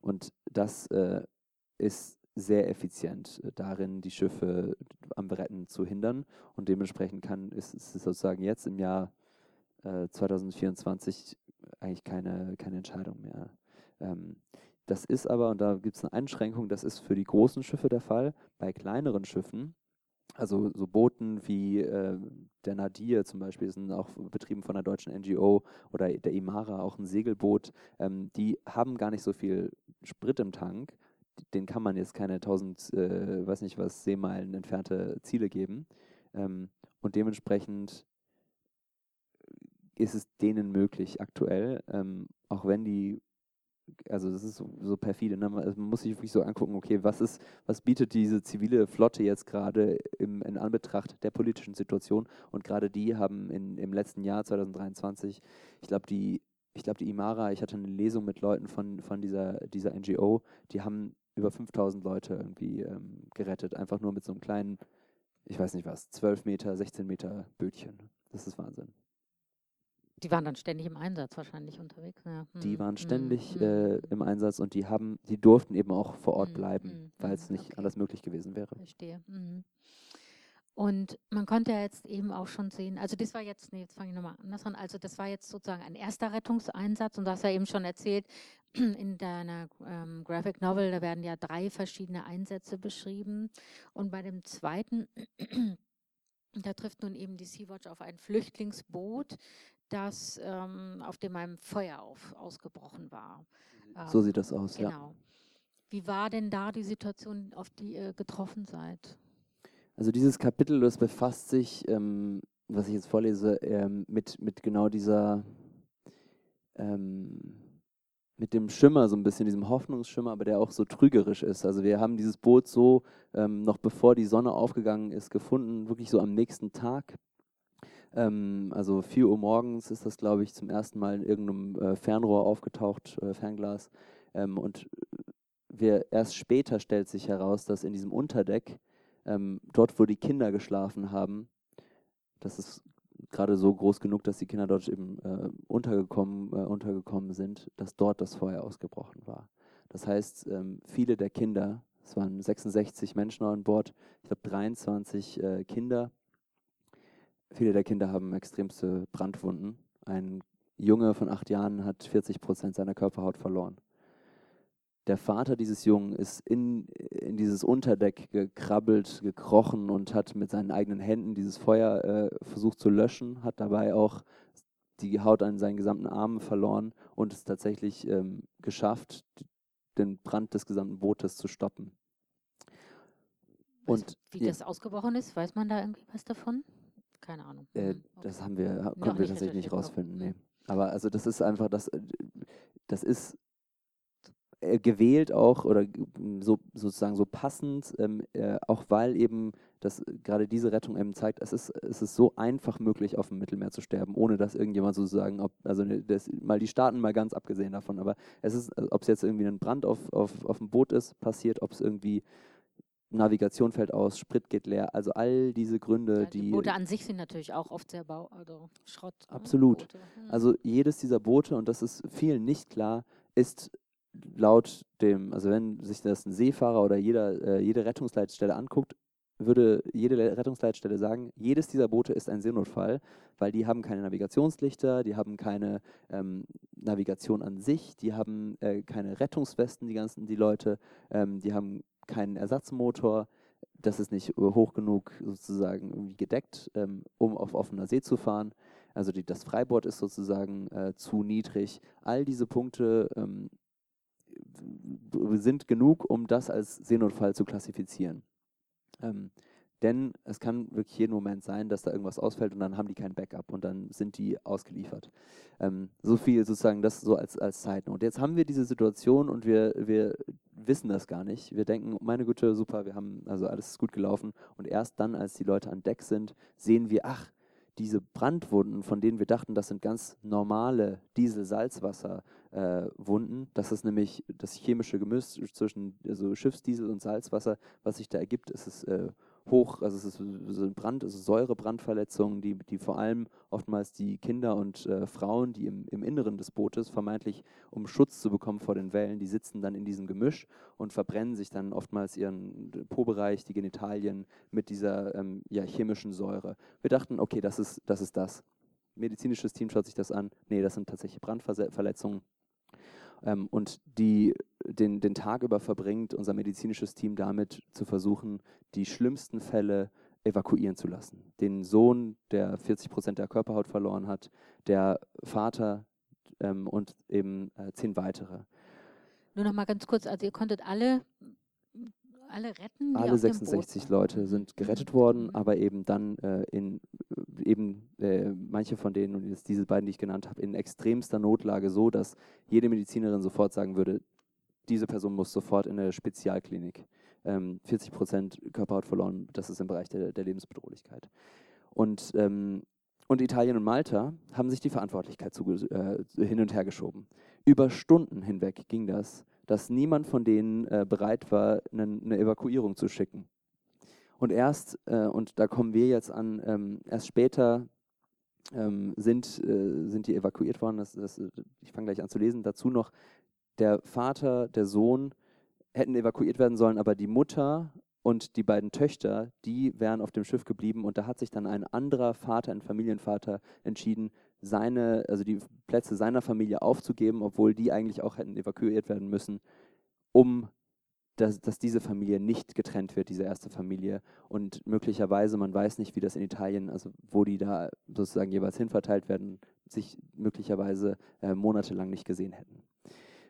und das äh, ist sehr effizient äh, darin, die Schiffe am Retten zu hindern. Und dementsprechend kann, ist, es sozusagen jetzt im Jahr äh, 2024 eigentlich keine, keine Entscheidung mehr. Ähm, das ist aber, und da gibt es eine Einschränkung, das ist für die großen Schiffe der Fall. Bei kleineren Schiffen, also so Booten wie äh, der Nadir zum Beispiel, sind auch betrieben von einer deutschen NGO oder der Imara, auch ein Segelboot, ähm, die haben gar nicht so viel Sprit im Tank den kann man jetzt keine 1000, äh, weiß nicht was, Seemeilen entfernte Ziele geben. Ähm, und dementsprechend ist es denen möglich aktuell, ähm, auch wenn die, also das ist so, so perfide, ne? man, muss sich wirklich so angucken, okay, was ist, was bietet diese zivile Flotte jetzt gerade in Anbetracht der politischen Situation und gerade die haben in, im letzten Jahr 2023, ich glaube, die ich glaube, die Imara, ich hatte eine Lesung mit Leuten von, von dieser, dieser NGO, die haben über 5000 Leute irgendwie ähm, gerettet, einfach nur mit so einem kleinen, ich weiß nicht was, 12 Meter, 16 Meter Bötchen. Das ist Wahnsinn. Die waren dann ständig im Einsatz wahrscheinlich unterwegs. Ja. Hm. Die waren ständig hm. äh, im Einsatz und die haben, die durften eben auch vor Ort hm. bleiben, hm. weil es nicht okay. anders möglich gewesen wäre. Verstehe. Mhm. Und man konnte ja jetzt eben auch schon sehen, also das war jetzt, nee, jetzt fange ich nochmal anders an, also das war jetzt sozusagen ein erster Rettungseinsatz und du hast ja eben schon erzählt, in deiner ähm, Graphic Novel, da werden ja drei verschiedene Einsätze beschrieben und bei dem zweiten, da trifft nun eben die Sea-Watch auf ein Flüchtlingsboot, das ähm, auf dem ein Feuer auf, ausgebrochen war. So sieht das aus, genau. ja. Wie war denn da die Situation, auf die ihr getroffen seid? Also dieses Kapitel, das befasst sich ähm, was ich jetzt vorlese, ähm, mit, mit genau dieser, ähm, mit dem Schimmer, so ein bisschen diesem Hoffnungsschimmer, aber der auch so trügerisch ist. Also wir haben dieses Boot so, ähm, noch bevor die Sonne aufgegangen ist, gefunden, wirklich so am nächsten Tag. Ähm, also 4 Uhr morgens ist das, glaube ich, zum ersten Mal in irgendeinem äh, Fernrohr aufgetaucht, äh, Fernglas. Ähm, und wir erst später stellt sich heraus, dass in diesem Unterdeck, ähm, dort wo die Kinder geschlafen haben, das ist gerade so groß genug, dass die Kinder dort eben äh, untergekommen, äh, untergekommen sind, dass dort das Feuer ausgebrochen war. Das heißt, ähm, viele der Kinder, es waren 66 Menschen an Bord, ich glaube 23 äh, Kinder, viele der Kinder haben extremste Brandwunden. Ein Junge von acht Jahren hat 40 Prozent seiner Körperhaut verloren der Vater dieses Jungen ist in, in dieses Unterdeck gekrabbelt, gekrochen und hat mit seinen eigenen Händen dieses Feuer äh, versucht zu löschen, hat dabei auch die Haut an seinen gesamten Armen verloren und es tatsächlich ähm, geschafft, den Brand des gesamten Bootes zu stoppen. Und weißt, wie ja, das ausgebrochen ist, weiß man da irgendwie was davon? Keine Ahnung. Äh, okay. Das haben wir, konnten wir tatsächlich nicht rausfinden. Nee. Aber also das ist einfach, das, äh, das ist äh, gewählt auch oder so sozusagen so passend, ähm, äh, auch weil eben das gerade diese Rettung eben zeigt, es ist, es ist so einfach möglich, auf dem Mittelmeer zu sterben, ohne dass irgendjemand sozusagen, ob, also ne, das, mal die Staaten mal ganz abgesehen davon, aber es ist, äh, ob es jetzt irgendwie ein Brand auf, auf, auf dem Boot ist, passiert, ob es irgendwie Navigation fällt aus, Sprit geht leer, also all diese Gründe, ja, die, die. Boote an sich sind natürlich auch oft sehr bau, also Schrott. Ne, absolut. Ne? Also jedes dieser Boote, und das ist vielen nicht klar, ist laut dem, also wenn sich das ein Seefahrer oder jeder, äh, jede Rettungsleitstelle anguckt, würde jede Rettungsleitstelle sagen, jedes dieser Boote ist ein Seenotfall, weil die haben keine Navigationslichter, die haben keine ähm, Navigation an sich, die haben äh, keine Rettungswesten, die ganzen, die Leute, ähm, die haben keinen Ersatzmotor, das ist nicht hoch genug sozusagen irgendwie gedeckt, ähm, um auf offener See zu fahren. Also die, das Freibord ist sozusagen äh, zu niedrig. All diese Punkte ähm, sind genug, um das als Seenotfall zu klassifizieren. Ähm, denn es kann wirklich jeden Moment sein, dass da irgendwas ausfällt und dann haben die kein Backup und dann sind die ausgeliefert. Ähm, so viel sozusagen das so als, als Zeiten. Und jetzt haben wir diese Situation und wir, wir wissen das gar nicht. Wir denken, meine Güte, super, wir haben, also alles ist gut gelaufen. Und erst dann, als die Leute an Deck sind, sehen wir, ach, diese Brandwunden, von denen wir dachten, das sind ganz normale Diesel-Salzwasser-Wunden, äh, das ist nämlich das chemische Gemisch zwischen also Schiffsdiesel und Salzwasser, was sich da ergibt, ist es äh, hoch, also es ist ein Brand, also Säurebrandverletzungen, die, die vor allem oftmals die Kinder und äh, Frauen, die im, im Inneren des Bootes vermeintlich, um Schutz zu bekommen vor den Wellen, die sitzen dann in diesem Gemisch und verbrennen sich dann oftmals ihren Po-Bereich, die Genitalien mit dieser ähm, ja, chemischen Säure. Wir dachten, okay, das ist das. Ist das. Medizinisches Team schaut sich das an. Nee, das sind tatsächlich Brandverletzungen ähm, und die den, den Tag über verbringt unser medizinisches Team damit zu versuchen, die schlimmsten Fälle evakuieren zu lassen. Den Sohn, der 40 Prozent der Körperhaut verloren hat, der Vater ähm, und eben äh, zehn weitere. Nur noch mal ganz kurz, also ihr konntet alle alle retten? Alle 66 Leute sind gerettet worden, mhm. aber eben dann äh, in eben äh, manche von denen, und jetzt diese beiden, die ich genannt habe, in extremster Notlage so, dass jede Medizinerin sofort sagen würde, diese Person muss sofort in eine Spezialklinik. Ähm, 40 Prozent Körperhaut verloren, das ist im Bereich der, der Lebensbedrohlichkeit. Und, ähm, und Italien und Malta haben sich die Verantwortlichkeit zu, äh, hin und her geschoben. Über Stunden hinweg ging das dass niemand von denen äh, bereit war, eine, eine, Evakuierung zu schicken. Und erst, äh, und da kommen wir jetzt an, ähm, erst später ähm, sind, äh, sind die evakuiert worden. Das, das, ich fange gleich an zu lesen. Dazu noch, der Vater, der Sohn hätten evakuiert werden sollen, aber die Mutter und die beiden Töchter, die wären auf dem Schiff geblieben. Und da hat sich dann ein anderer Vater, ein Familienvater, entschieden, seine, also die Plätze seiner Familie aufzugeben, obwohl die eigentlich auch hätten evakuiert werden müssen, um dass, dass diese Familie nicht getrennt wird, diese erste Familie. Und möglicherweise, man weiß nicht, wie das in Italien, also wo die da sozusagen jeweils hinverteilt werden, sich möglicherweise äh, monatelang nicht gesehen hätten.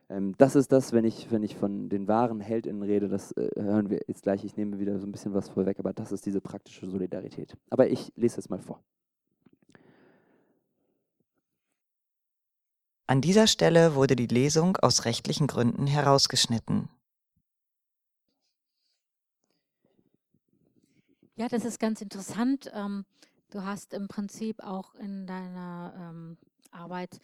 Ähm, das ist das, wenn ich, wenn ich von den wahren HeldInnen rede, das äh, hören wir jetzt gleich, ich nehme wieder so ein bisschen was vorweg, aber das ist diese praktische Solidarität. Aber ich lese es mal vor. An dieser Stelle wurde die Lesung aus rechtlichen Gründen herausgeschnitten. Ja, das ist ganz interessant. Ähm, du hast im Prinzip auch in deiner ähm, Arbeit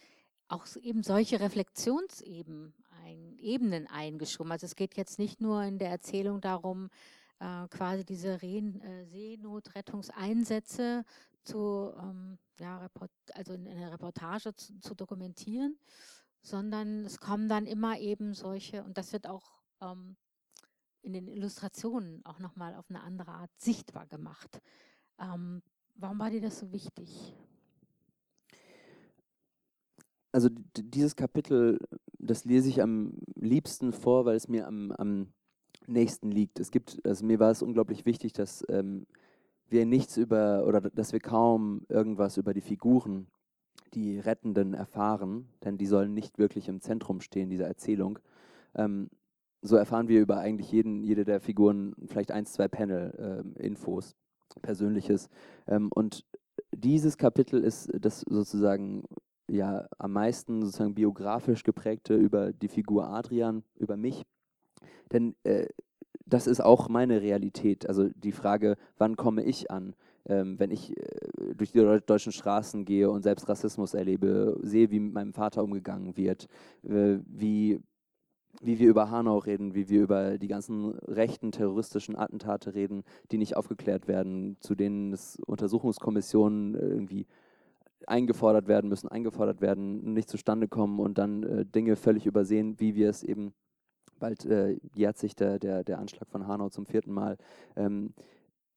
auch eben solche Reflexionsebenen ein, Ebenen eingeschoben. Also es geht jetzt nicht nur in der Erzählung darum, äh, quasi diese äh, Seenotrettungseinsätze zu, ähm, ja, also in, in einer Reportage zu, zu, dokumentieren, sondern es kommen dann immer eben solche, und das wird auch ähm, in den Illustrationen auch nochmal auf eine andere Art sichtbar gemacht. Ähm, warum war dir das so wichtig? Also dieses Kapitel, das lese ich am liebsten vor, weil es mir am, am nächsten liegt. Es gibt, also mir war es unglaublich wichtig, dass ähm, wir nichts über oder dass wir kaum irgendwas über die Figuren, die Rettenden erfahren, denn die sollen nicht wirklich im Zentrum stehen dieser Erzählung. Ähm, so erfahren wir über eigentlich jeden, jede der Figuren vielleicht ein, zwei Panel-Infos, ähm, Persönliches. Ähm, und dieses Kapitel ist das sozusagen ja am meisten sozusagen biografisch geprägte über die Figur Adrian, über mich. Denn äh, das ist auch meine Realität. Also die Frage, wann komme ich an? Ähm, wenn ich äh, durch die deutschen Straßen gehe und selbst Rassismus erlebe, sehe, wie mit meinem Vater umgegangen wird, äh, wie wie wir über Hanau reden, wie wir über die ganzen rechten terroristischen Attentate reden, die nicht aufgeklärt werden, zu denen es Untersuchungskommissionen irgendwie eingefordert werden müssen, eingefordert werden, nicht zustande kommen und dann äh, Dinge völlig übersehen, wie wir es eben, bald äh, jährt sich der, der, der Anschlag von Hanau zum vierten Mal. Ähm,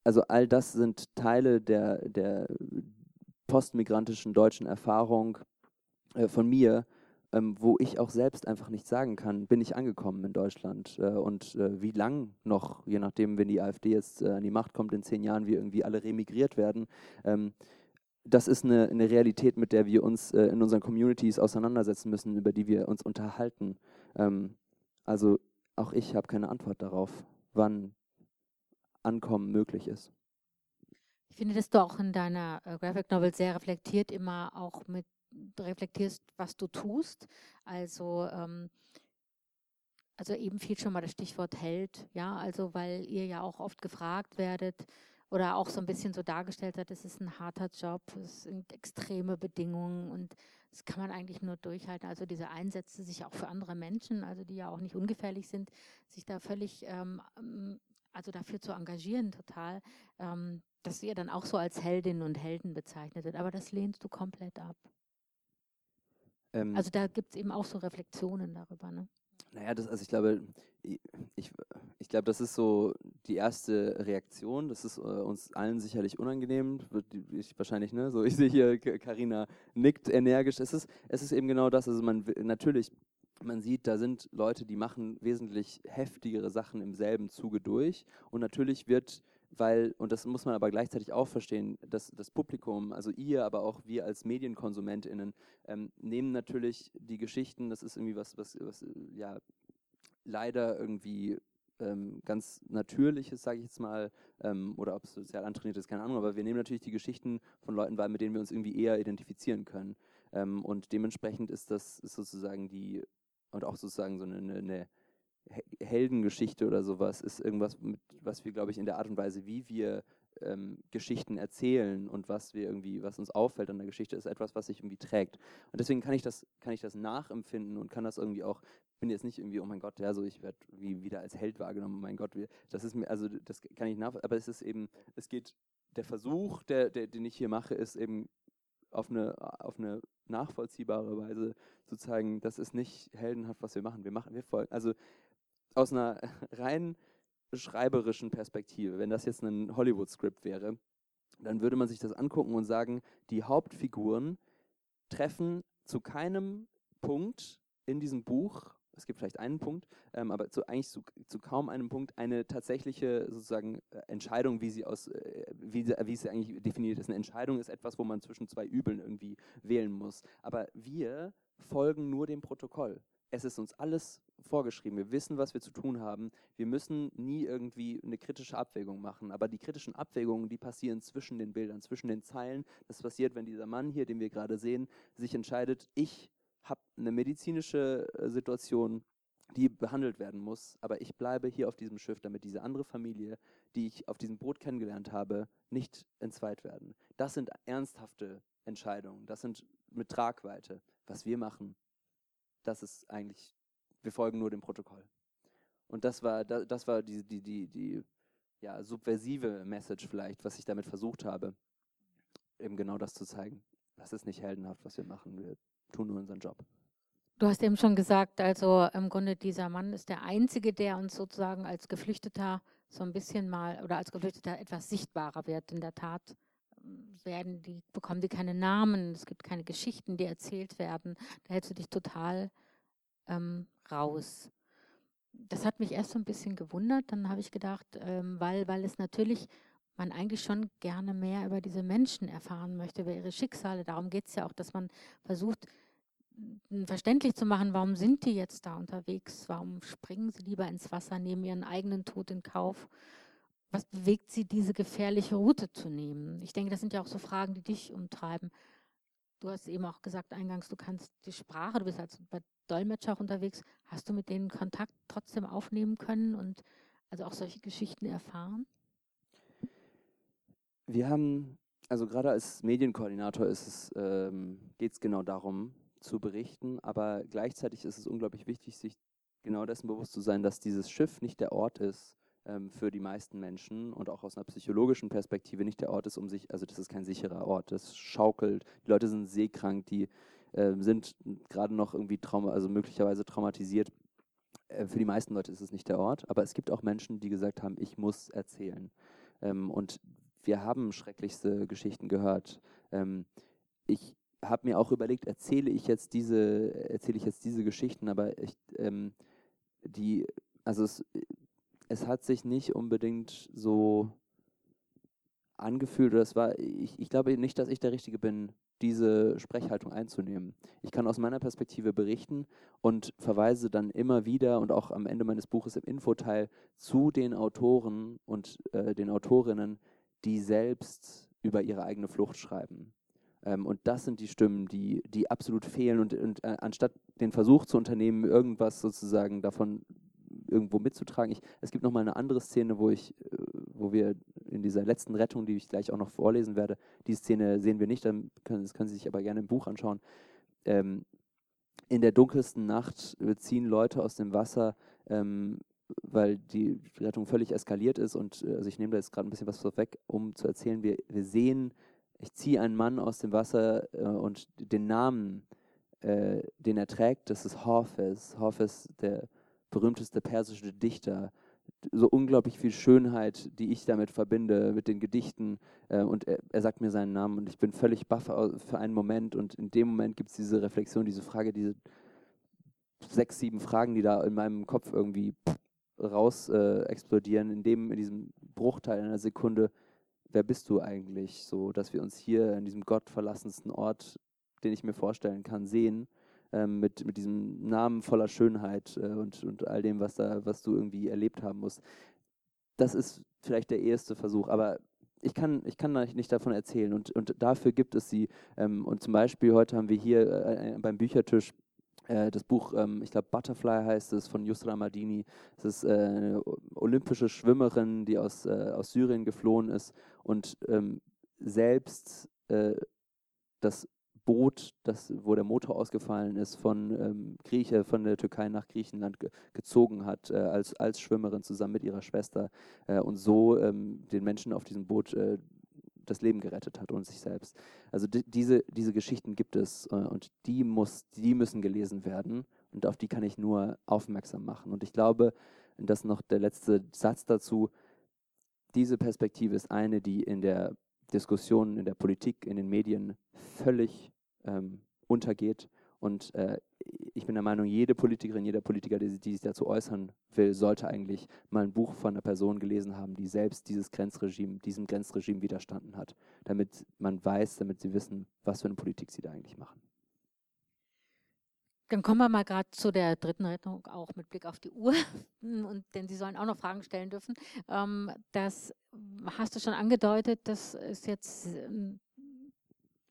also all das sind Teile der, der postmigrantischen deutschen Erfahrung äh, von mir, ähm, wo ich auch selbst einfach nicht sagen kann, bin ich angekommen in Deutschland äh, und äh, wie lang noch, je nachdem, wenn die AfD jetzt äh, an die Macht kommt in zehn Jahren, wir irgendwie alle remigriert werden. Ähm, das ist eine, eine, Realität, mit der wir uns äh, in unseren Communities auseinandersetzen müssen, über die wir uns unterhalten. Ähm, also auch ich habe keine Antwort darauf, wann Ankommen möglich ist. Ich finde, dass du auch in deiner äh, Graphic Novel sehr reflektiert immer auch mit reflektierst, was du tust. Also, ähm, also eben fiel schon mal das Stichwort Held, ja, also weil ihr ja auch oft gefragt werdet oder auch so ein bisschen so dargestellt hat, es ist ein harter Job, es sind extreme Bedingungen und das kann man eigentlich nur durchhalten. Also diese Einsätze sich auch für andere Menschen, also die ja auch nicht ungefährlich sind, sich da völlig, ähm, also dafür zu engagieren total, ähm, dass ihr dann auch so als Heldinnen und Helden bezeichnet wird. Aber das lehnst du komplett ab. Ähm, also da gibt es eben auch so Reflexionen darüber. Ne? Naja, das, also ich glaube, ich, ich glaube, das ist so die erste Reaktion. Das ist äh, uns allen sicherlich unangenehm. Ich, wahrscheinlich, ne? So, ich sehe hier, Karina nickt energisch. Es ist, es ist eben genau das. Also man natürlich, man sieht, da sind Leute, die machen wesentlich heftigere Sachen im selben Zuge durch. Und natürlich wird weil, und das muss man aber gleichzeitig auch verstehen, dass das Publikum, also ihr, aber auch wir als MedienkonsumentInnen, ähm, nehmen natürlich die Geschichten, das ist irgendwie was, was, was ja, leider irgendwie ähm, ganz Natürliches, sage ich jetzt mal, ähm, oder ob es sozial antrainiert ist, keine Ahnung, aber wir nehmen natürlich die Geschichten von Leuten wahr, mit denen wir uns irgendwie eher identifizieren können. Ähm, und dementsprechend ist das ist sozusagen die, und auch sozusagen so eine, eine Heldengeschichte oder sowas ist irgendwas, mit, was wir, glaube ich, in der Art und Weise, wie wir ähm, Geschichten erzählen und was wir irgendwie, was uns auffällt an der Geschichte, ist etwas, was sich irgendwie trägt. Und deswegen kann ich das, kann ich das nachempfinden und kann das irgendwie auch, bin jetzt nicht irgendwie, oh mein Gott, ja, so ich werde wie wieder als Held wahrgenommen, oh mein Gott, das ist mir, also das kann ich nach, aber es ist eben, es geht, der Versuch, der, der, den ich hier mache, ist eben auf eine, auf eine nachvollziehbare Weise zu zeigen, das ist nicht heldenhaft, was wir machen. Wir machen, wir folgen. Also aus einer rein schreiberischen Perspektive, wenn das jetzt ein Hollywood-Skript wäre, dann würde man sich das angucken und sagen, die Hauptfiguren treffen zu keinem Punkt in diesem Buch, es gibt vielleicht einen Punkt, ähm, aber zu, eigentlich zu, zu, kaum einem Punkt eine tatsächliche sozusagen äh, Entscheidung, wie sie aus, äh, wie, wie sie eigentlich definiert ist. Eine Entscheidung ist etwas, wo man zwischen zwei Übeln irgendwie wählen muss. Aber wir folgen nur dem Protokoll es ist uns alles vorgeschrieben. Wir wissen, was wir zu tun haben. Wir müssen nie irgendwie eine kritische Abwägung machen. Aber die kritischen Abwägungen, die passieren zwischen den Bildern, zwischen den Zeilen. Das passiert, wenn dieser Mann hier, den wir gerade sehen, sich entscheidet, ich habe eine medizinische äh, Situation, die behandelt werden muss, aber ich bleibe hier auf diesem Schiff, damit diese andere Familie, die ich auf diesem Boot kennengelernt habe, nicht entzweit werden. Das sind ernsthafte Entscheidungen, das sind mit Tragweite. Was wir machen, das ist eigentlich, wir folgen nur dem Protokoll. Und das war, das war die, die, die, die ja, subversive Message vielleicht, was ich damit versucht habe, eben genau das zu zeigen. Das ist nicht heldenhaft, was wir machen. Wir tun nur unseren Job. Du hast eben schon gesagt, also im Grunde dieser Mann ist der Einzige, der uns sozusagen als Geflüchteter so ein bisschen mal oder als Geflüchteter etwas sichtbarer wird. In der Tat werden die, bekommen die keine Namen, es gibt keine Geschichten, die erzählt werden. Da hältst du dich total ähm, raus. Das hat mich erst so ein bisschen gewundert. Dann habe ich gedacht, ähm, weil, weil es natürlich man eigentlich schon gerne mehr über diese Menschen erfahren möchte, über ihre Schicksale. Darum geht es ja auch, dass man versucht, verständlich zu machen, warum sind die jetzt da unterwegs? Warum springen sie lieber ins Wasser, nehmen ihren eigenen Tod in Kauf? Was bewegt sie, diese gefährliche Route zu nehmen? Ich denke, das sind ja auch so Fragen, die dich umtreiben. Du hast eben auch gesagt eingangs, du kannst die Sprache, du bist als Dolmetscher auch unterwegs. Hast du mit denen Kontakt trotzdem aufnehmen können und also auch solche Geschichten erfahren? Wir haben, also gerade als Medienkoordinator ähm, geht es genau darum, zu berichten, aber gleichzeitig ist es unglaublich wichtig, sich genau dessen bewusst zu sein, dass dieses Schiff nicht der Ort ist für die meisten Menschen und auch aus einer psychologischen Perspektive nicht der Ort ist, um sich, also das ist kein sicherer Ort, das schaukelt, die Leute sind seekrank, die äh, sind gerade noch irgendwie trauma, also möglicherweise traumatisiert. Äh, für die meisten Leute ist es nicht der Ort, aber es gibt auch Menschen, die gesagt haben, ich muss erzählen. Ähm, und wir haben schrecklichste Geschichten gehört. Ähm, ich habe mir auch überlegt, erzähle ich jetzt diese, erzähle ich jetzt diese Geschichten, aber ich, ähm, die, also es, es hat sich nicht unbedingt so angefühlt, oder es war, ich, ich glaube nicht, dass ich der Richtige bin, diese Sprechhaltung einzunehmen. Ich kann aus meiner Perspektive berichten und verweise dann immer wieder und auch am Ende meines Buches im Infoteil zu den Autoren und äh, den Autorinnen, die selbst über ihre eigene Flucht schreiben. Ähm, und das sind die Stimmen, die, die absolut fehlen. Und, und äh, anstatt den Versuch zu unternehmen, irgendwas sozusagen davon irgendwo mitzutragen. Ich, es gibt nochmal eine andere Szene, wo ich, äh, wo wir in dieser letzten Rettung, die ich gleich auch noch vorlesen werde, die Szene sehen wir nicht, dann können, das können Sie sich aber gerne im Buch anschauen. Ähm, in der dunkelsten Nacht ziehen Leute aus dem Wasser, ähm, weil die Rettung völlig eskaliert ist und äh, also ich nehme da jetzt gerade ein bisschen was vorweg, um zu erzählen, wir, wir sehen ich ziehe einen Mann aus dem Wasser äh, und den Namen, äh, den er trägt, das ist Hafez. Hafez, der berühmteste persische Dichter. So unglaublich viel Schönheit, die ich damit verbinde, mit den Gedichten. Äh, und er, er, sagt mir seinen Namen und ich bin völlig baff für einen Moment. Und in dem Moment gibt es diese Reflexion, diese Frage, diese sechs, sieben Fragen, die da in meinem Kopf irgendwie raus äh, explodieren. In, dem, in diesem Bruchteil einer Sekunde wer bist du eigentlich, so dass wir uns hier in diesem gottverlassensten Ort, den ich mir vorstellen kann, sehen, ähm, mit, mit diesem Namen voller Schönheit äh, und, und all dem, was, da, was du irgendwie erlebt haben musst. Das ist vielleicht der erste Versuch, aber ich kann, ich kann nicht davon erzählen und, und dafür gibt es sie. Ähm, und zum Beispiel heute haben wir hier äh, beim Büchertisch äh, das Buch, ähm, ich glaube Butterfly heißt es, von Yusra Madini. Es ist äh, eine olympische Schwimmerin, die aus, äh, aus Syrien geflohen ist und ähm, selbst äh, das Boot, das, wo der Motor ausgefallen ist, von ähm, Grieche, von der Türkei nach Griechenland ge gezogen hat, äh, als, als Schwimmerin zusammen mit ihrer Schwester äh, und so ähm, den Menschen auf diesem Boot äh, das Leben gerettet hat und sich selbst. Also die, diese, diese Geschichten gibt es äh, und die, muss, die müssen gelesen werden und auf die kann ich nur aufmerksam machen. Und ich glaube, das noch der letzte Satz dazu, diese Perspektive ist eine, die in der Diskussion, in der Politik, in den Medien völlig ähm, untergeht. Und äh, ich bin der Meinung, jede Politikerin, jeder Politiker, die, die sich dazu äußern will, sollte eigentlich mal ein Buch von einer Person gelesen haben, die selbst dieses Grenzregime, diesem Grenzregime widerstanden hat, damit man weiß, damit sie wissen, was für eine Politik sie da eigentlich machen. Dann kommen wir mal gerade zu der dritten Rettung, auch mit Blick auf die Uhr, und, denn Sie sollen auch noch Fragen stellen dürfen. Ähm, das hast du schon angedeutet, das ist jetzt ähm,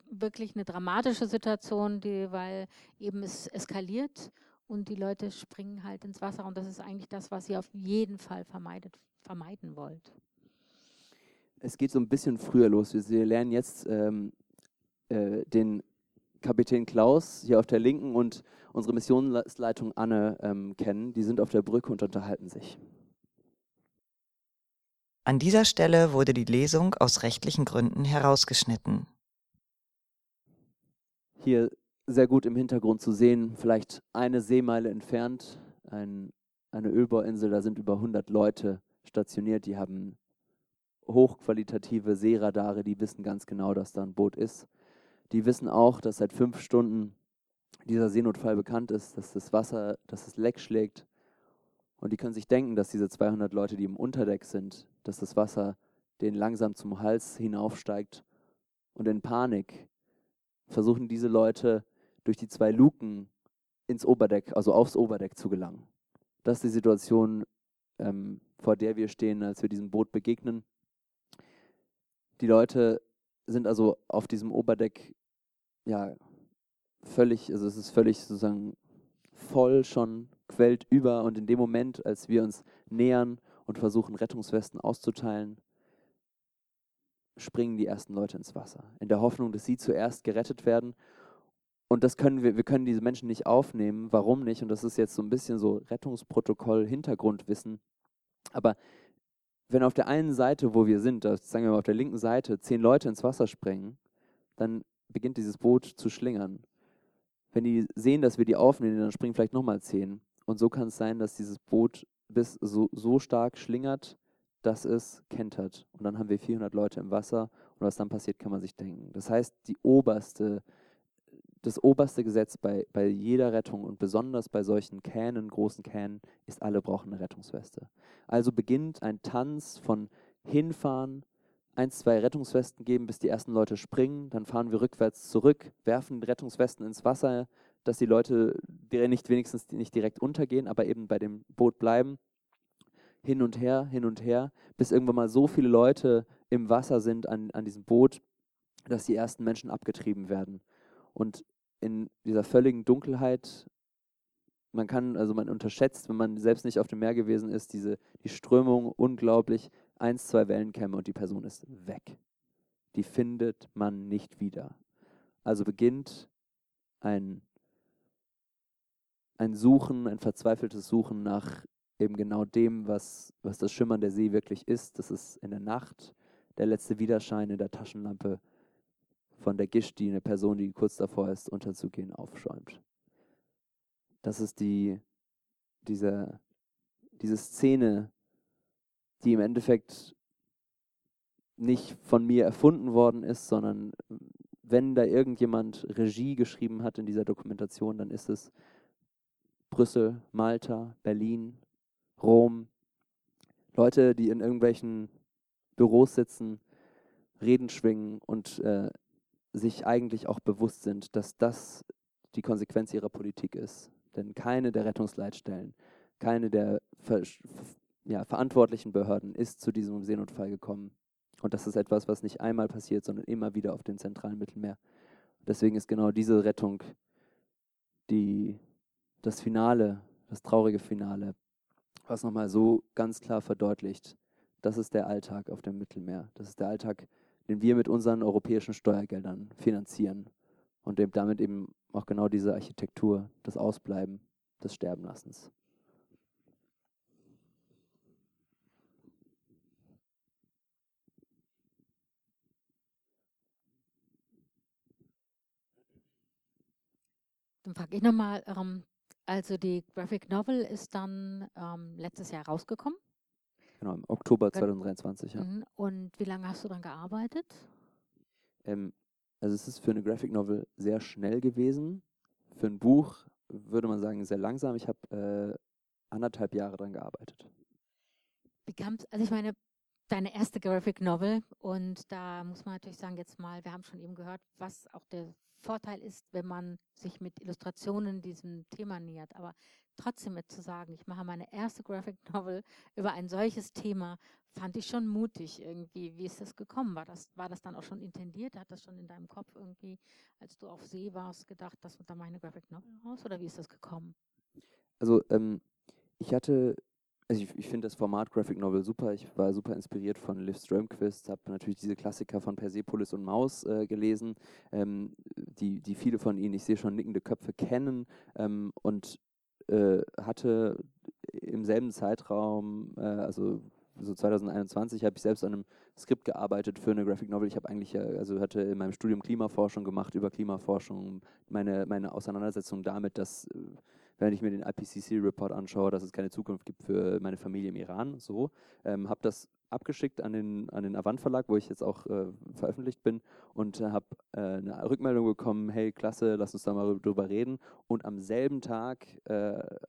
wirklich eine dramatische Situation, die, weil eben es eskaliert und die Leute springen halt ins Wasser und das ist eigentlich das, was ihr auf jeden Fall vermeidet, vermeiden wollt. Es geht so ein bisschen früher los. Wir lernen jetzt ähm, äh, den Kapitän Klaus hier auf der linken und unsere Missionsleitung Anne ähm, kennen. Die sind auf der Brücke und unterhalten sich. An dieser Stelle wurde die Lesung aus rechtlichen Gründen herausgeschnitten. Hier sehr gut im Hintergrund zu sehen, vielleicht eine Seemeile entfernt, ein, eine Ölbauinsel, da sind über 100 Leute stationiert, die haben hochqualitative Seeradare, die wissen ganz genau, dass da ein Boot ist. Die wissen auch, dass seit fünf Stunden dieser Seenotfall bekannt ist, dass das Wasser, dass es Leck schlägt. Und die können sich denken, dass diese 200 Leute, die im Unterdeck sind, dass das Wasser denen langsam zum Hals hinaufsteigt. Und in Panik versuchen diese Leute durch die zwei Luken ins Oberdeck, also aufs Oberdeck zu gelangen. Das ist die Situation, ähm, vor der wir stehen, als wir diesem Boot begegnen. Die Leute sind also auf diesem Oberdeck ja völlig, also es ist völlig sozusagen voll schon, quält über und in dem Moment, als wir uns nähern und versuchen Rettungswesten auszuteilen, springen die ersten Leute ins Wasser, in der Hoffnung, dass sie zuerst gerettet werden. Und das können wir, wir können diese Menschen nicht aufnehmen. Warum nicht? Und das ist jetzt so ein bisschen so Rettungsprotokoll, Hintergrundwissen. Aber wenn auf der einen Seite, wo wir sind, sagen wir mal auf der linken Seite, zehn Leute ins Wasser springen, dann beginnt dieses Boot zu schlingern. Wenn die sehen, dass wir die aufnehmen, dann springen vielleicht nochmal zehn. Und so kann es sein, dass dieses Boot bis so, so stark schlingert, dass es kentert. Und dann haben wir 400 Leute im Wasser. Und was dann passiert, kann man sich denken. Das heißt, die oberste, das oberste Gesetz bei, bei jeder Rettung und besonders bei solchen Kähnen, großen Kähnen, ist, alle brauchen eine Rettungsweste. Also beginnt ein Tanz von hinfahren, ein, zwei Rettungswesten geben, bis die ersten Leute springen. Dann fahren wir rückwärts zurück, werfen Rettungswesten ins Wasser, dass die Leute nicht wenigstens nicht direkt untergehen, aber eben bei dem Boot bleiben. Hin und her, hin und her, bis irgendwann mal so viele Leute im Wasser sind an, an diesem Boot, dass die ersten Menschen abgetrieben werden. Und in dieser völligen Dunkelheit, man kann, also man unterschätzt, wenn man selbst nicht auf dem Meer gewesen ist, diese, die Strömung unglaublich, eins, zwei Wellenkämme und die Person ist weg. Die findet man nicht wieder. Also beginnt ein, ein Suchen, ein verzweifeltes Suchen nach eben genau dem, was, was das Schimmern der See wirklich ist. Das ist in der Nacht der letzte Widerschein in der Taschenlampe von der Gischt, die eine Person, die kurz davor ist, unterzugehen, aufschäumt. Das ist die, diese, diese Szene, die im Endeffekt nicht von mir erfunden worden ist, sondern wenn da irgendjemand Regie geschrieben hat in dieser Dokumentation, dann ist es Brüssel, Malta, Berlin, Rom. Leute, die in irgendwelchen Büros sitzen, Reden schwingen und äh, sich eigentlich auch bewusst sind, dass das die Konsequenz ihrer Politik ist. Denn keine der Rettungsleitstellen, keine der ver ja, verantwortlichen Behörden ist zu diesem Seenotfall gekommen. Und das ist etwas, was nicht einmal passiert, sondern immer wieder auf dem zentralen Mittelmeer. Deswegen ist genau diese Rettung die, das Finale, das traurige Finale, was nochmal so ganz klar verdeutlicht, das ist der Alltag auf dem Mittelmeer. Das ist der Alltag, den wir mit unseren europäischen Steuergeldern finanzieren und damit eben auch genau diese Architektur, das Ausbleiben des Sterbenlassens. Dann frage ich nochmal, ähm, also die Graphic Novel ist dann ähm, letztes Jahr rausgekommen. Genau, im Oktober 2023, ja. Mhm. Und wie lange hast du dann gearbeitet? Ähm, also es ist für eine Graphic Novel sehr schnell gewesen. Für ein Buch würde man sagen sehr langsam. Ich habe äh, anderthalb Jahre daran gearbeitet. Wie kam also ich meine, deine erste Graphic Novel und da muss man natürlich sagen, jetzt mal, wir haben schon eben gehört, was auch der Vorteil ist, wenn man sich mit Illustrationen diesem Thema nähert. Aber trotzdem zu sagen, ich mache meine erste Graphic Novel über ein solches Thema fand ich schon mutig irgendwie. Wie ist das gekommen? War das, war das dann auch schon intendiert? Hat das schon in deinem Kopf irgendwie, als du auf See warst, gedacht, das wird dann meine Graphic Novel raus? Oder wie ist das gekommen? Also ähm, ich hatte, also ich, ich finde das Format Graphic Novel super. Ich war super inspiriert von Liv Strömquist, habe natürlich diese Klassiker von Persepolis und Maus äh, gelesen, ähm, die, die viele von Ihnen, ich sehe schon nickende Köpfe, kennen ähm, und äh, hatte im selben Zeitraum, äh, also so 2021, habe ich selbst an einem Skript gearbeitet für eine Graphic Novel. Ich habe eigentlich, also hatte in meinem Studium Klimaforschung gemacht, über Klimaforschung, meine, meine Auseinandersetzung damit, dass äh, wenn ich mir den IPCC-Report anschaue, dass es keine Zukunft gibt für meine Familie im Iran. So, ähm, habe das abgeschickt an den, an den Avant Verlag, wo ich jetzt auch äh, veröffentlicht bin und äh, habe äh, eine Rückmeldung bekommen, hey, klasse, lass uns da mal drüber reden. Und am selben Tag äh,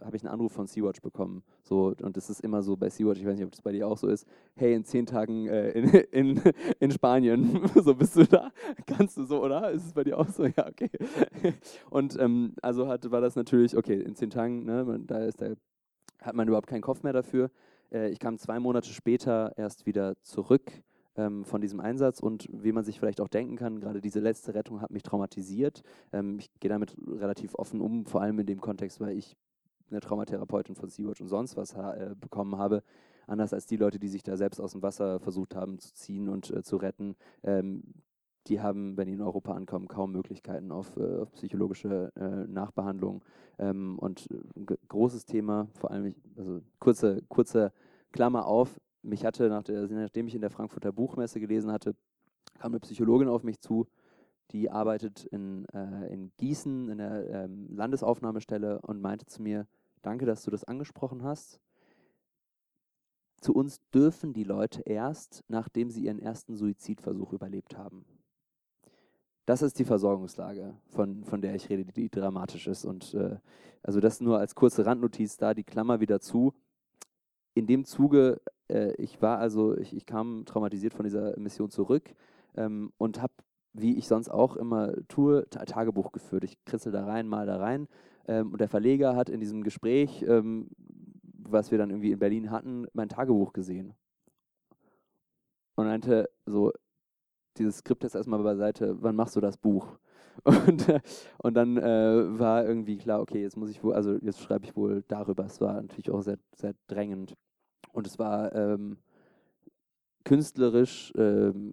habe ich einen Anruf von Sea-Watch bekommen. So, und das ist immer so bei Sea-Watch, ich weiß nicht, ob das bei dir auch so ist, hey, in zehn Tagen äh, in, in, in Spanien, so bist du da? Kannst du so, oder? Ist es bei dir auch so? Ja, okay. und ähm, also hat, war das natürlich, okay, in zehn Tagen, ne, da ist der, hat man überhaupt keinen Kopf mehr dafür. Äh, ich kam zwei Monate später erst wieder zurück ähm, von diesem Einsatz und wie man sich vielleicht auch denken kann, gerade diese letzte Rettung hat mich traumatisiert. Ähm, ich gehe damit relativ offen um, vor allem in dem Kontext, weil ich eine Traumatherapeutin von Sea-Watch und sonst was äh, bekommen habe. Anders als die Leute, die sich da selbst aus dem Wasser versucht haben zu ziehen und äh, zu retten. Ähm, die haben, wenn die in Europa ankommen, kaum Möglichkeiten auf, äh, auf psychologische äh, Nachbehandlung. Ähm, und äh, großes Thema, vor allem, also kurze, kurze Klammer auf, mich hatte, nach der, nachdem ich in der Frankfurter Buchmesse gelesen hatte, kam eine Psychologin auf mich zu, die arbeitet in, äh, in Gießen in der ähm, Landesaufnahmestelle und meinte zu mir, danke, dass du das angesprochen hast. Zu uns dürfen die Leute erst, nachdem sie ihren ersten Suizidversuch überlebt haben. Das ist die Versorgungslage, von, von der ich rede, die dramatisch ist. Und äh, also das nur als kurze Randnotiz da, die Klammer wieder zu. In dem Zuge, äh, ich war also, ich, ich, kam traumatisiert von dieser Mission zurück ähm, und habe, wie ich sonst auch immer tue, Tagebuch geführt. Ich kritzel da rein, mal da rein. Ähm, und der Verleger hat in diesem Gespräch, ähm, was wir dann irgendwie in Berlin hatten, mein Tagebuch gesehen. Und meinte so, dieses Skript jetzt erstmal beiseite, wann machst du das Buch? Und, und dann äh, war irgendwie klar, okay, jetzt muss ich wohl, also jetzt schreibe ich wohl darüber. Es war natürlich auch sehr, sehr drängend. Und es war ähm, künstlerisch ähm,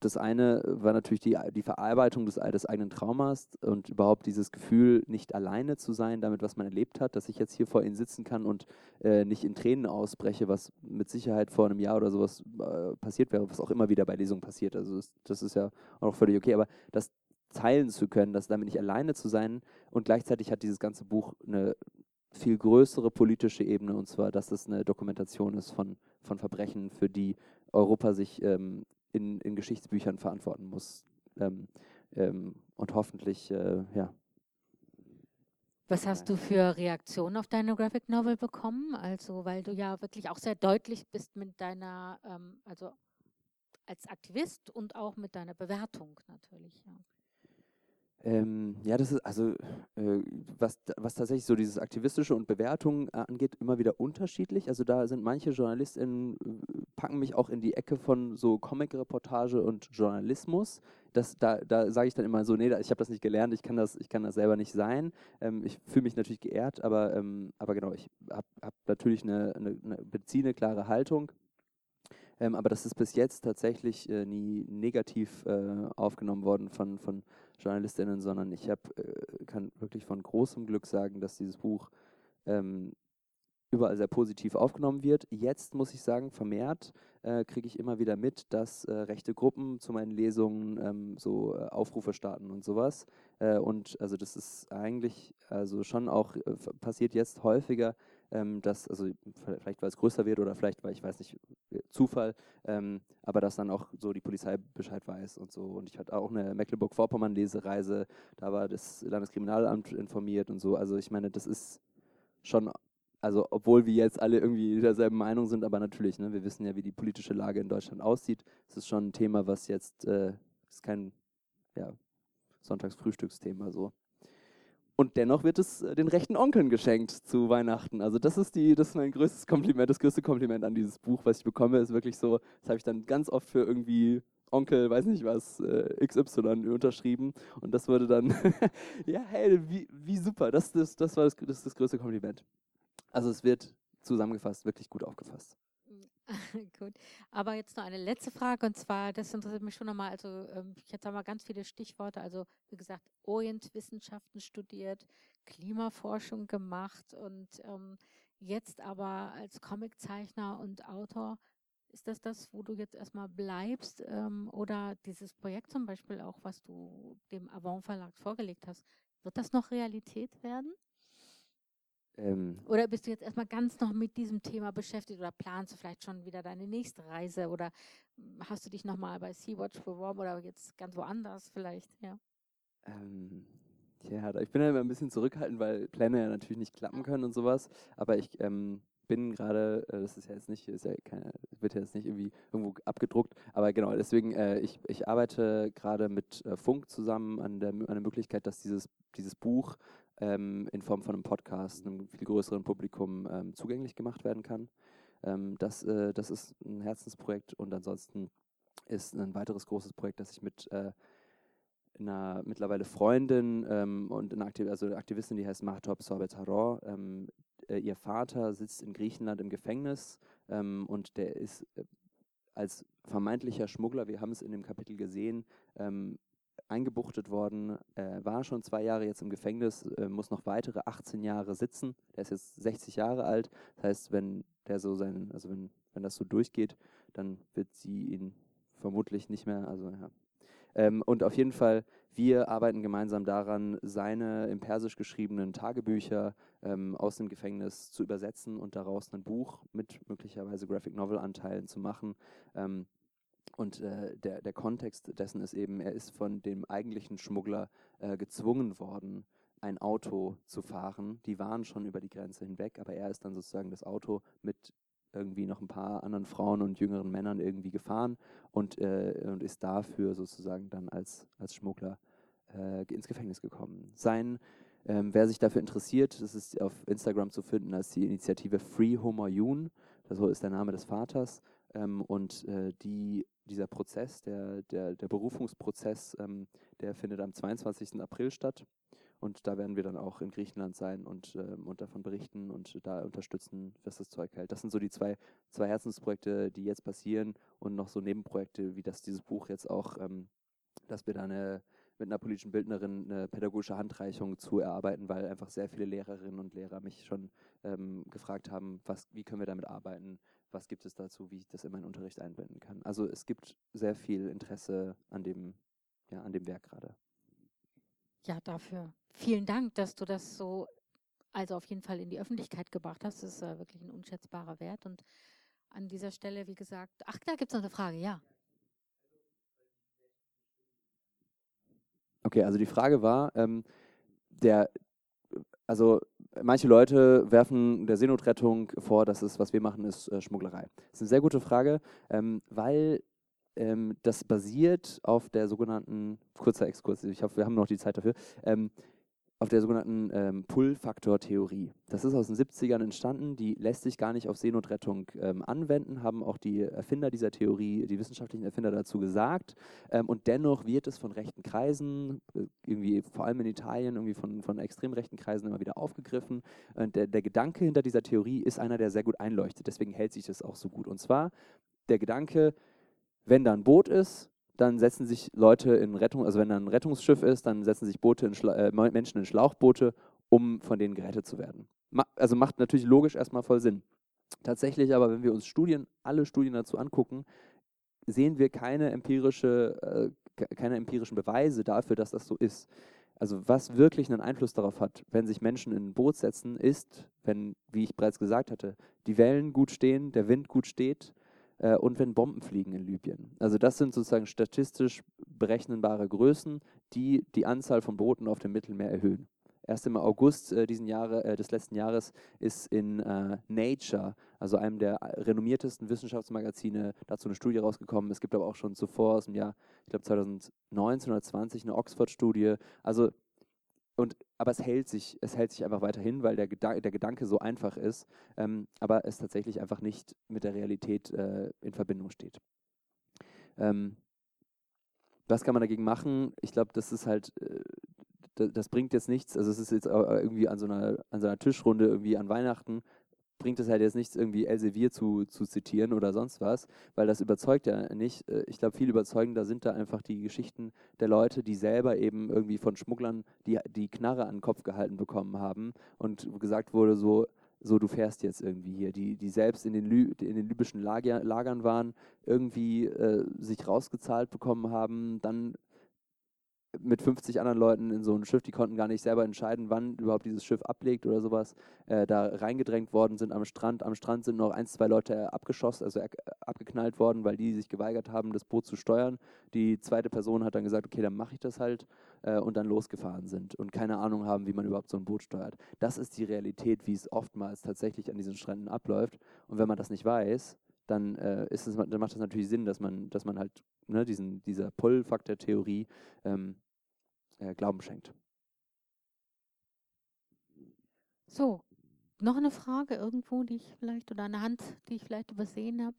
das eine war natürlich die, die Verarbeitung des, des eigenen Traumas und überhaupt dieses Gefühl, nicht alleine zu sein damit, was man erlebt hat, dass ich jetzt hier vor Ihnen sitzen kann und äh, nicht in Tränen ausbreche, was mit Sicherheit vor einem Jahr oder sowas äh, passiert wäre, was auch immer wieder bei Lesungen passiert. Also das, das ist ja auch völlig okay, aber das teilen zu können, das damit nicht alleine zu sein und gleichzeitig hat dieses ganze Buch eine viel größere politische Ebene und zwar, dass es eine Dokumentation ist von, von Verbrechen, für die Europa sich ähm, in, in Geschichtsbüchern verantworten muss. Ähm, ähm, und hoffentlich, äh, ja. Was hast du für Reaktionen auf deine Graphic Novel bekommen? Also, weil du ja wirklich auch sehr deutlich bist mit deiner, ähm, also als Aktivist und auch mit deiner Bewertung natürlich. Ja. Ähm, ja, das ist also, äh, was, was tatsächlich so dieses Aktivistische und Bewertung äh, angeht, immer wieder unterschiedlich. Also da sind manche JournalistInnen, äh, packen mich auch in die Ecke von so Comic-Reportage und Journalismus. Das, da da sage ich dann immer so, nee, ich habe das nicht gelernt, ich kann das, ich kann das selber nicht sein. Ähm, ich fühle mich natürlich geehrt, aber, ähm, aber genau, ich habe hab natürlich eine, eine, eine, beziehe klare Haltung. Ähm, aber das ist bis jetzt tatsächlich äh, nie negativ äh, aufgenommen worden von, von Journalistinnen, sondern ich hab, äh, kann wirklich von großem Glück sagen, dass dieses Buch ähm, überall sehr positiv aufgenommen wird. Jetzt muss ich sagen, vermehrt äh, kriege ich immer wieder mit, dass äh, rechte Gruppen zu meinen Lesungen ähm, so äh, Aufrufe starten und sowas. Äh, und also das ist eigentlich also schon auch äh, passiert jetzt häufiger, ähm, dass, also vielleicht weil es größer wird oder vielleicht weil ich weiß nicht, Zufall, ähm, aber dass dann auch so die Polizei Bescheid weiß und so. Und ich hatte auch eine Mecklenburg-Vorpommern-Lesereise, da war das Landeskriminalamt informiert und so. Also ich meine, das ist schon, also obwohl wir jetzt alle irgendwie derselben Meinung sind, aber natürlich, ne, wir wissen ja, wie die politische Lage in Deutschland aussieht. Es ist schon ein Thema, was jetzt, äh, ist kein ja, Sonntagsfrühstücksthema so. Und dennoch wird es äh, den rechten Onkeln geschenkt zu Weihnachten. Also das ist die, das ist mein größtes Kompliment, das größte Kompliment an dieses Buch, was ich bekomme, ist wirklich so, das habe ich dann ganz oft für irgendwie Onkel, weiß nicht was, äh, XY unterschrieben. Und das wurde dann, ja, hey, wie, wie super, das, das, das war das, das, das größte Kompliment. Also es wird zusammengefasst, wirklich gut aufgefasst. Gut. Aber jetzt noch eine letzte Frage und zwar, das interessiert mich schon nochmal. Also, ähm, jetzt haben wir ganz viele Stichworte. Also, wie gesagt, Orientwissenschaften studiert, Klimaforschung gemacht und ähm, jetzt aber als Comiczeichner und Autor. Ist das das, wo du jetzt erstmal bleibst? Ähm, oder dieses Projekt zum Beispiel auch, was du dem Avon Verlag vorgelegt hast, wird das noch Realität werden? Ähm, oder bist du jetzt erstmal ganz noch mit diesem Thema beschäftigt oder planst du vielleicht schon wieder deine nächste Reise oder hast du dich nochmal bei Sea-Watch beworben oder jetzt ganz woanders vielleicht, ja? Ähm, ja, ich bin ja immer ein bisschen zurückhaltend, weil Pläne ja natürlich nicht klappen können und sowas, aber ich ähm, bin gerade, äh, das ist ja jetzt nicht, ist ja keine, wird ja jetzt nicht irgendwie irgendwo abgedruckt, aber genau, deswegen, äh, ich, ich arbeite gerade mit äh, Funk zusammen an der, an der Möglichkeit, dass dieses, dieses Buch ähm, in Form von einem Podcast einem viel größeren Publikum ähm, zugänglich gemacht werden kann. Ähm, das, äh, das ist ein Herzensprojekt und ansonsten ist ein weiteres großes Projekt, das ich mit äh, einer mittlerweile Freundin ähm, und einer Aktiv also Aktivistin, die heißt Mahtop Sorbet ähm, äh, ihr Vater sitzt in Griechenland im Gefängnis ähm, und der ist äh, als vermeintlicher Schmuggler, wir haben es in dem Kapitel gesehen, ähm, eingebuchtet worden, äh, war schon zwei Jahre jetzt im Gefängnis, äh, muss noch weitere 18 Jahre sitzen. Der ist jetzt 60 Jahre alt. Das heißt, wenn der so sein, also wenn, wenn das so durchgeht, dann wird sie ihn vermutlich nicht mehr, also ja. Ähm, und auf jeden Fall, wir arbeiten gemeinsam daran, seine im Persisch geschriebenen Tagebücher ähm, aus dem Gefängnis zu übersetzen und daraus ein Buch mit möglicherweise Graphic Novel Anteilen zu machen. Ähm, und äh, der, der Kontext dessen ist eben, er ist von dem eigentlichen Schmuggler äh, gezwungen worden, ein Auto zu fahren. Die waren schon über die Grenze hinweg, aber er ist dann sozusagen das Auto mit irgendwie noch ein paar anderen Frauen und jüngeren Männern irgendwie gefahren und, äh, und ist dafür sozusagen dann als, als Schmuggler äh, ins Gefängnis gekommen. Sein, ähm, wer sich dafür interessiert, das ist auf Instagram zu finden als die Initiative Free Homayun, das ist der Name des Vaters. Ähm, und äh, die, dieser Prozess, der, der, der Berufungsprozess, ähm, der findet am 22. April statt. Und da werden wir dann auch in Griechenland sein und, ähm, und davon berichten und da unterstützen, was das Zeug hält. Das sind so die zwei, zwei Herzensprojekte, die jetzt passieren und noch so Nebenprojekte, wie das dieses Buch jetzt auch, ähm, dass wir da eine, mit einer politischen Bildnerin eine pädagogische Handreichung zu erarbeiten, weil einfach sehr viele Lehrerinnen und Lehrer mich schon ähm, gefragt haben, was, wie können wir damit arbeiten, was gibt es dazu, wie ich das in meinen Unterricht einbinden kann. Also es gibt sehr viel Interesse an dem, ja, an dem Werk gerade. Ja, dafür vielen Dank, dass du das so, also auf jeden Fall in die Öffentlichkeit gebracht hast. Das ist äh, wirklich ein unschätzbarer Wert. Und an dieser Stelle, wie gesagt, ach, da gibt es noch eine Frage, ja. Okay, also die Frage war, ähm, der, also manche Leute werfen der Seenotrettung vor, dass es, was wir machen, ist äh, Schmugglerei. Das ist eine sehr gute Frage, ähm, weil ähm, das basiert auf der sogenannten, kurzer Exkurs, ich hoffe, wir haben noch die Zeit dafür, ähm, auf der sogenannten ähm, Pull-Faktor-Theorie. Das ist aus den 70ern entstanden, die lässt sich gar nicht auf Seenotrettung ähm, anwenden, haben auch die Erfinder dieser Theorie, die wissenschaftlichen Erfinder dazu gesagt. Ähm, und dennoch wird es von rechten Kreisen, äh, irgendwie vor allem in Italien, irgendwie von, von extrem rechten Kreisen immer wieder aufgegriffen. Und der, der Gedanke hinter dieser Theorie ist einer, der sehr gut einleuchtet. Deswegen hält sich das auch so gut. Und zwar der Gedanke, wenn da ein Boot ist, dann setzen sich Leute in Rettung, also wenn da ein Rettungsschiff ist, dann setzen sich Boote in äh, Menschen in Schlauchboote, um von denen gerettet zu werden. Ma also macht natürlich logisch erstmal voll Sinn. Tatsächlich aber, wenn wir uns Studien, alle Studien dazu angucken, sehen wir keine, empirische, äh, keine empirischen Beweise dafür, dass das so ist. Also was wirklich einen Einfluss darauf hat, wenn sich Menschen in ein Boot setzen, ist, wenn, wie ich bereits gesagt hatte, die Wellen gut stehen, der Wind gut steht, äh, und wenn Bomben fliegen in Libyen. Also das sind sozusagen statistisch berechnbare Größen, die die Anzahl von Booten auf dem Mittelmeer erhöhen. Erst im August äh, diesen Jahre, äh, des letzten Jahres ist in äh, Nature, also einem der renommiertesten Wissenschaftsmagazine, dazu eine Studie rausgekommen. Es gibt aber auch schon zuvor aus dem Jahr, ich glaube 2019 oder 2020, eine Oxford-Studie. Also und, aber es hält sich, es hält sich einfach weiterhin, weil der, Geda der Gedanke so einfach ist, ähm, aber es tatsächlich einfach nicht mit der Realität äh, in Verbindung steht. Ähm, was kann man dagegen machen? Ich glaube, das ist halt, äh, das, bringt jetzt nichts. Also es ist jetzt irgendwie an so einer, an so einer Tischrunde irgendwie an Weihnachten bringt es halt jetzt nichts, irgendwie Elsevier zu, zu zitieren oder sonst was, weil das überzeugt ja nicht. Äh, ich glaube, viel überzeugender sind da einfach die Geschichten der Leute, die selber eben irgendwie von Schmugglern die, die Knarre an den Kopf gehalten bekommen haben und gesagt wurde, so, so du fährst jetzt irgendwie hier, die, die selbst in den, Lü in den libyschen Lager, Lagern waren, irgendwie äh, sich rausgezahlt bekommen haben, dann mit 50 anderen Leuten in so ein Schiff, die konnten gar nicht selber entscheiden, wann überhaupt dieses Schiff ablegt oder sowas, äh, da reingedrängt worden sind am Strand. Am Strand sind noch ein, zwei Leute abgeschossen, also abgeknallt worden, weil die sich geweigert haben, das Boot zu steuern. Die zweite Person hat dann gesagt, okay, dann mache ich das halt äh, und dann losgefahren sind und keine Ahnung haben, wie man überhaupt so ein Boot steuert. Das ist die Realität, wie es oftmals tatsächlich an diesen Stränden abläuft. Und wenn man das nicht weiß, dann, äh, ist es, dann macht das natürlich Sinn, dass man, dass man halt ne, diesen, dieser Pull-Faktor-Theorie ähm, äh, Glauben schenkt. So, noch eine Frage irgendwo, die ich vielleicht, oder eine Hand, die ich vielleicht übersehen habe.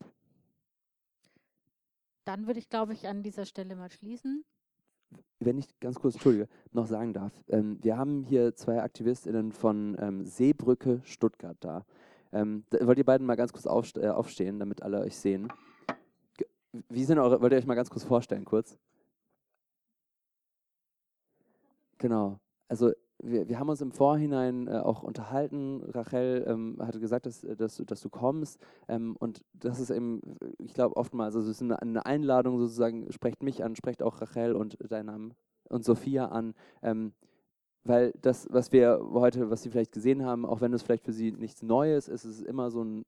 Dann würde ich, glaube ich, an dieser Stelle mal schließen. Wenn ich ganz kurz, Entschuldige, noch sagen darf. Ähm, wir haben hier zwei AktivistInnen von ähm, Seebrücke Stuttgart da. Ähm. Wollt ihr beiden mal ganz kurz äh, aufstehen, damit alle euch sehen? Wie sind eure, wollt ihr euch mal ganz kurz vorstellen, kurz? Genau. Also wir, wir haben uns im Vorhinein äh, auch unterhalten. Rachel ähm, hatte gesagt, dass, äh, dass, dass du kommst. Ähm, und das ist eben, ich glaube, oftmals, also es ist eine, Einladung sozusagen, sprecht mich an, sprecht auch Rachel und deinen Namen und Sophia an. Ähm, weil das, was wir heute, was Sie vielleicht gesehen haben, auch wenn es vielleicht für Sie nichts Neues ist, ist es immer so ein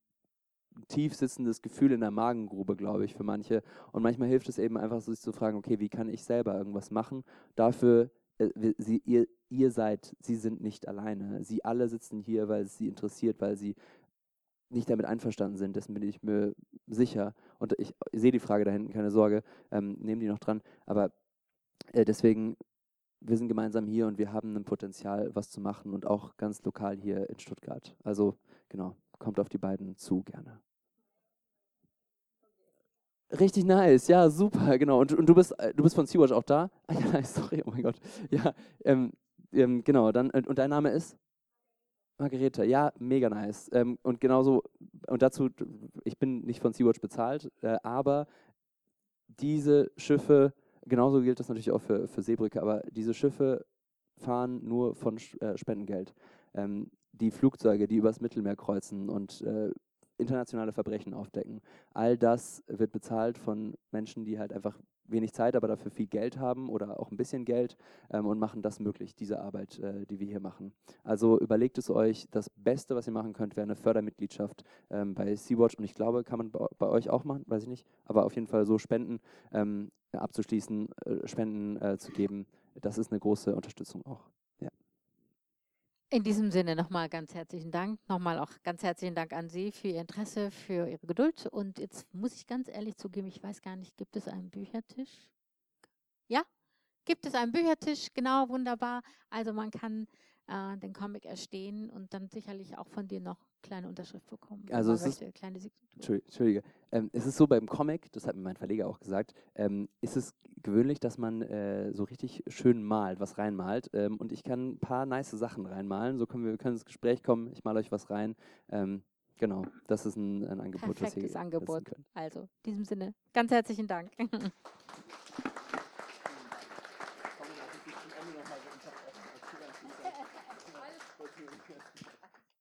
tief sitzendes Gefühl in der Magengrube, glaube ich, für manche. Und manchmal hilft es eben einfach, sich zu fragen, okay, wie kann ich selber irgendwas machen? Dafür äh, sie, ihr, ihr seid, sie sind nicht alleine. Sie alle sitzen hier, weil es sie interessiert, weil sie nicht damit einverstanden sind. Dessen bin ich mir sicher. Und ich, ich sehe die Frage da hinten, keine Sorge, ähm, nehmen die noch dran. Aber äh, deswegen, wir sind gemeinsam hier und wir haben ein Potenzial, was zu machen und auch ganz lokal hier in Stuttgart. Also genau, kommt auf die beiden zu gerne. Richtig nice, ja, super, genau. Und, und du bist äh, du bist von Sea-Watch auch da? Ah ja, nice, sorry, oh mein Gott. Ja, ähm, ähm, genau, dann, und dein Name ist? Margarete, ja, mega nice. Ähm, und genauso, und dazu, ich bin nicht von Sea-Watch bezahlt, äh, aber diese Schiffe, genauso gilt das natürlich auch für, für Seebrücke, aber diese Schiffe fahren nur von äh, Spendengeld. Ähm, die Flugzeuge, die übers Mittelmeer kreuzen und äh, internationale Verbrechen aufdecken. All das wird bezahlt von Menschen, die halt einfach wenig Zeit, aber dafür viel Geld haben oder auch ein bisschen Geld ähm, und machen das möglich, diese Arbeit, äh, die wir hier machen. Also überlegt es euch, das Beste, was ihr machen könnt, wäre eine Fördermitgliedschaft ähm, bei Sea-Watch und ich glaube, kann man bei, euch auch machen, weiß ich nicht, aber auf jeden Fall so Spenden ähm, abzuschließen, äh, Spenden äh, zu geben, das ist eine große Unterstützung auch. In diesem Sinne nochmal ganz herzlichen Dank. Nochmal auch ganz herzlichen Dank an Sie für Ihr Interesse, für Ihre Geduld. Und jetzt muss ich ganz ehrlich zugeben, ich weiß gar nicht, gibt es einen Büchertisch? Ja? Gibt es einen Büchertisch? Genau, wunderbar. Also man kann äh, den Comic erstehen und dann sicherlich auch von dir noch kleine Unterschrift bekommen. Also es ist, kleine Entschuldige, ähm, es ist so beim Comic, das hat mir mein Verleger auch gesagt, ähm, ist es gewöhnlich, dass man äh, so richtig schön malt, was reinmalt. Ähm, und ich kann ein paar nice Sachen reinmalen. So können wir, wir können ins Gespräch kommen. Ich male euch was rein. Ähm, genau, das ist ein, ein Angebot, Perfektes das ihr Angebot. Also, in diesem Sinne, ganz herzlichen Dank.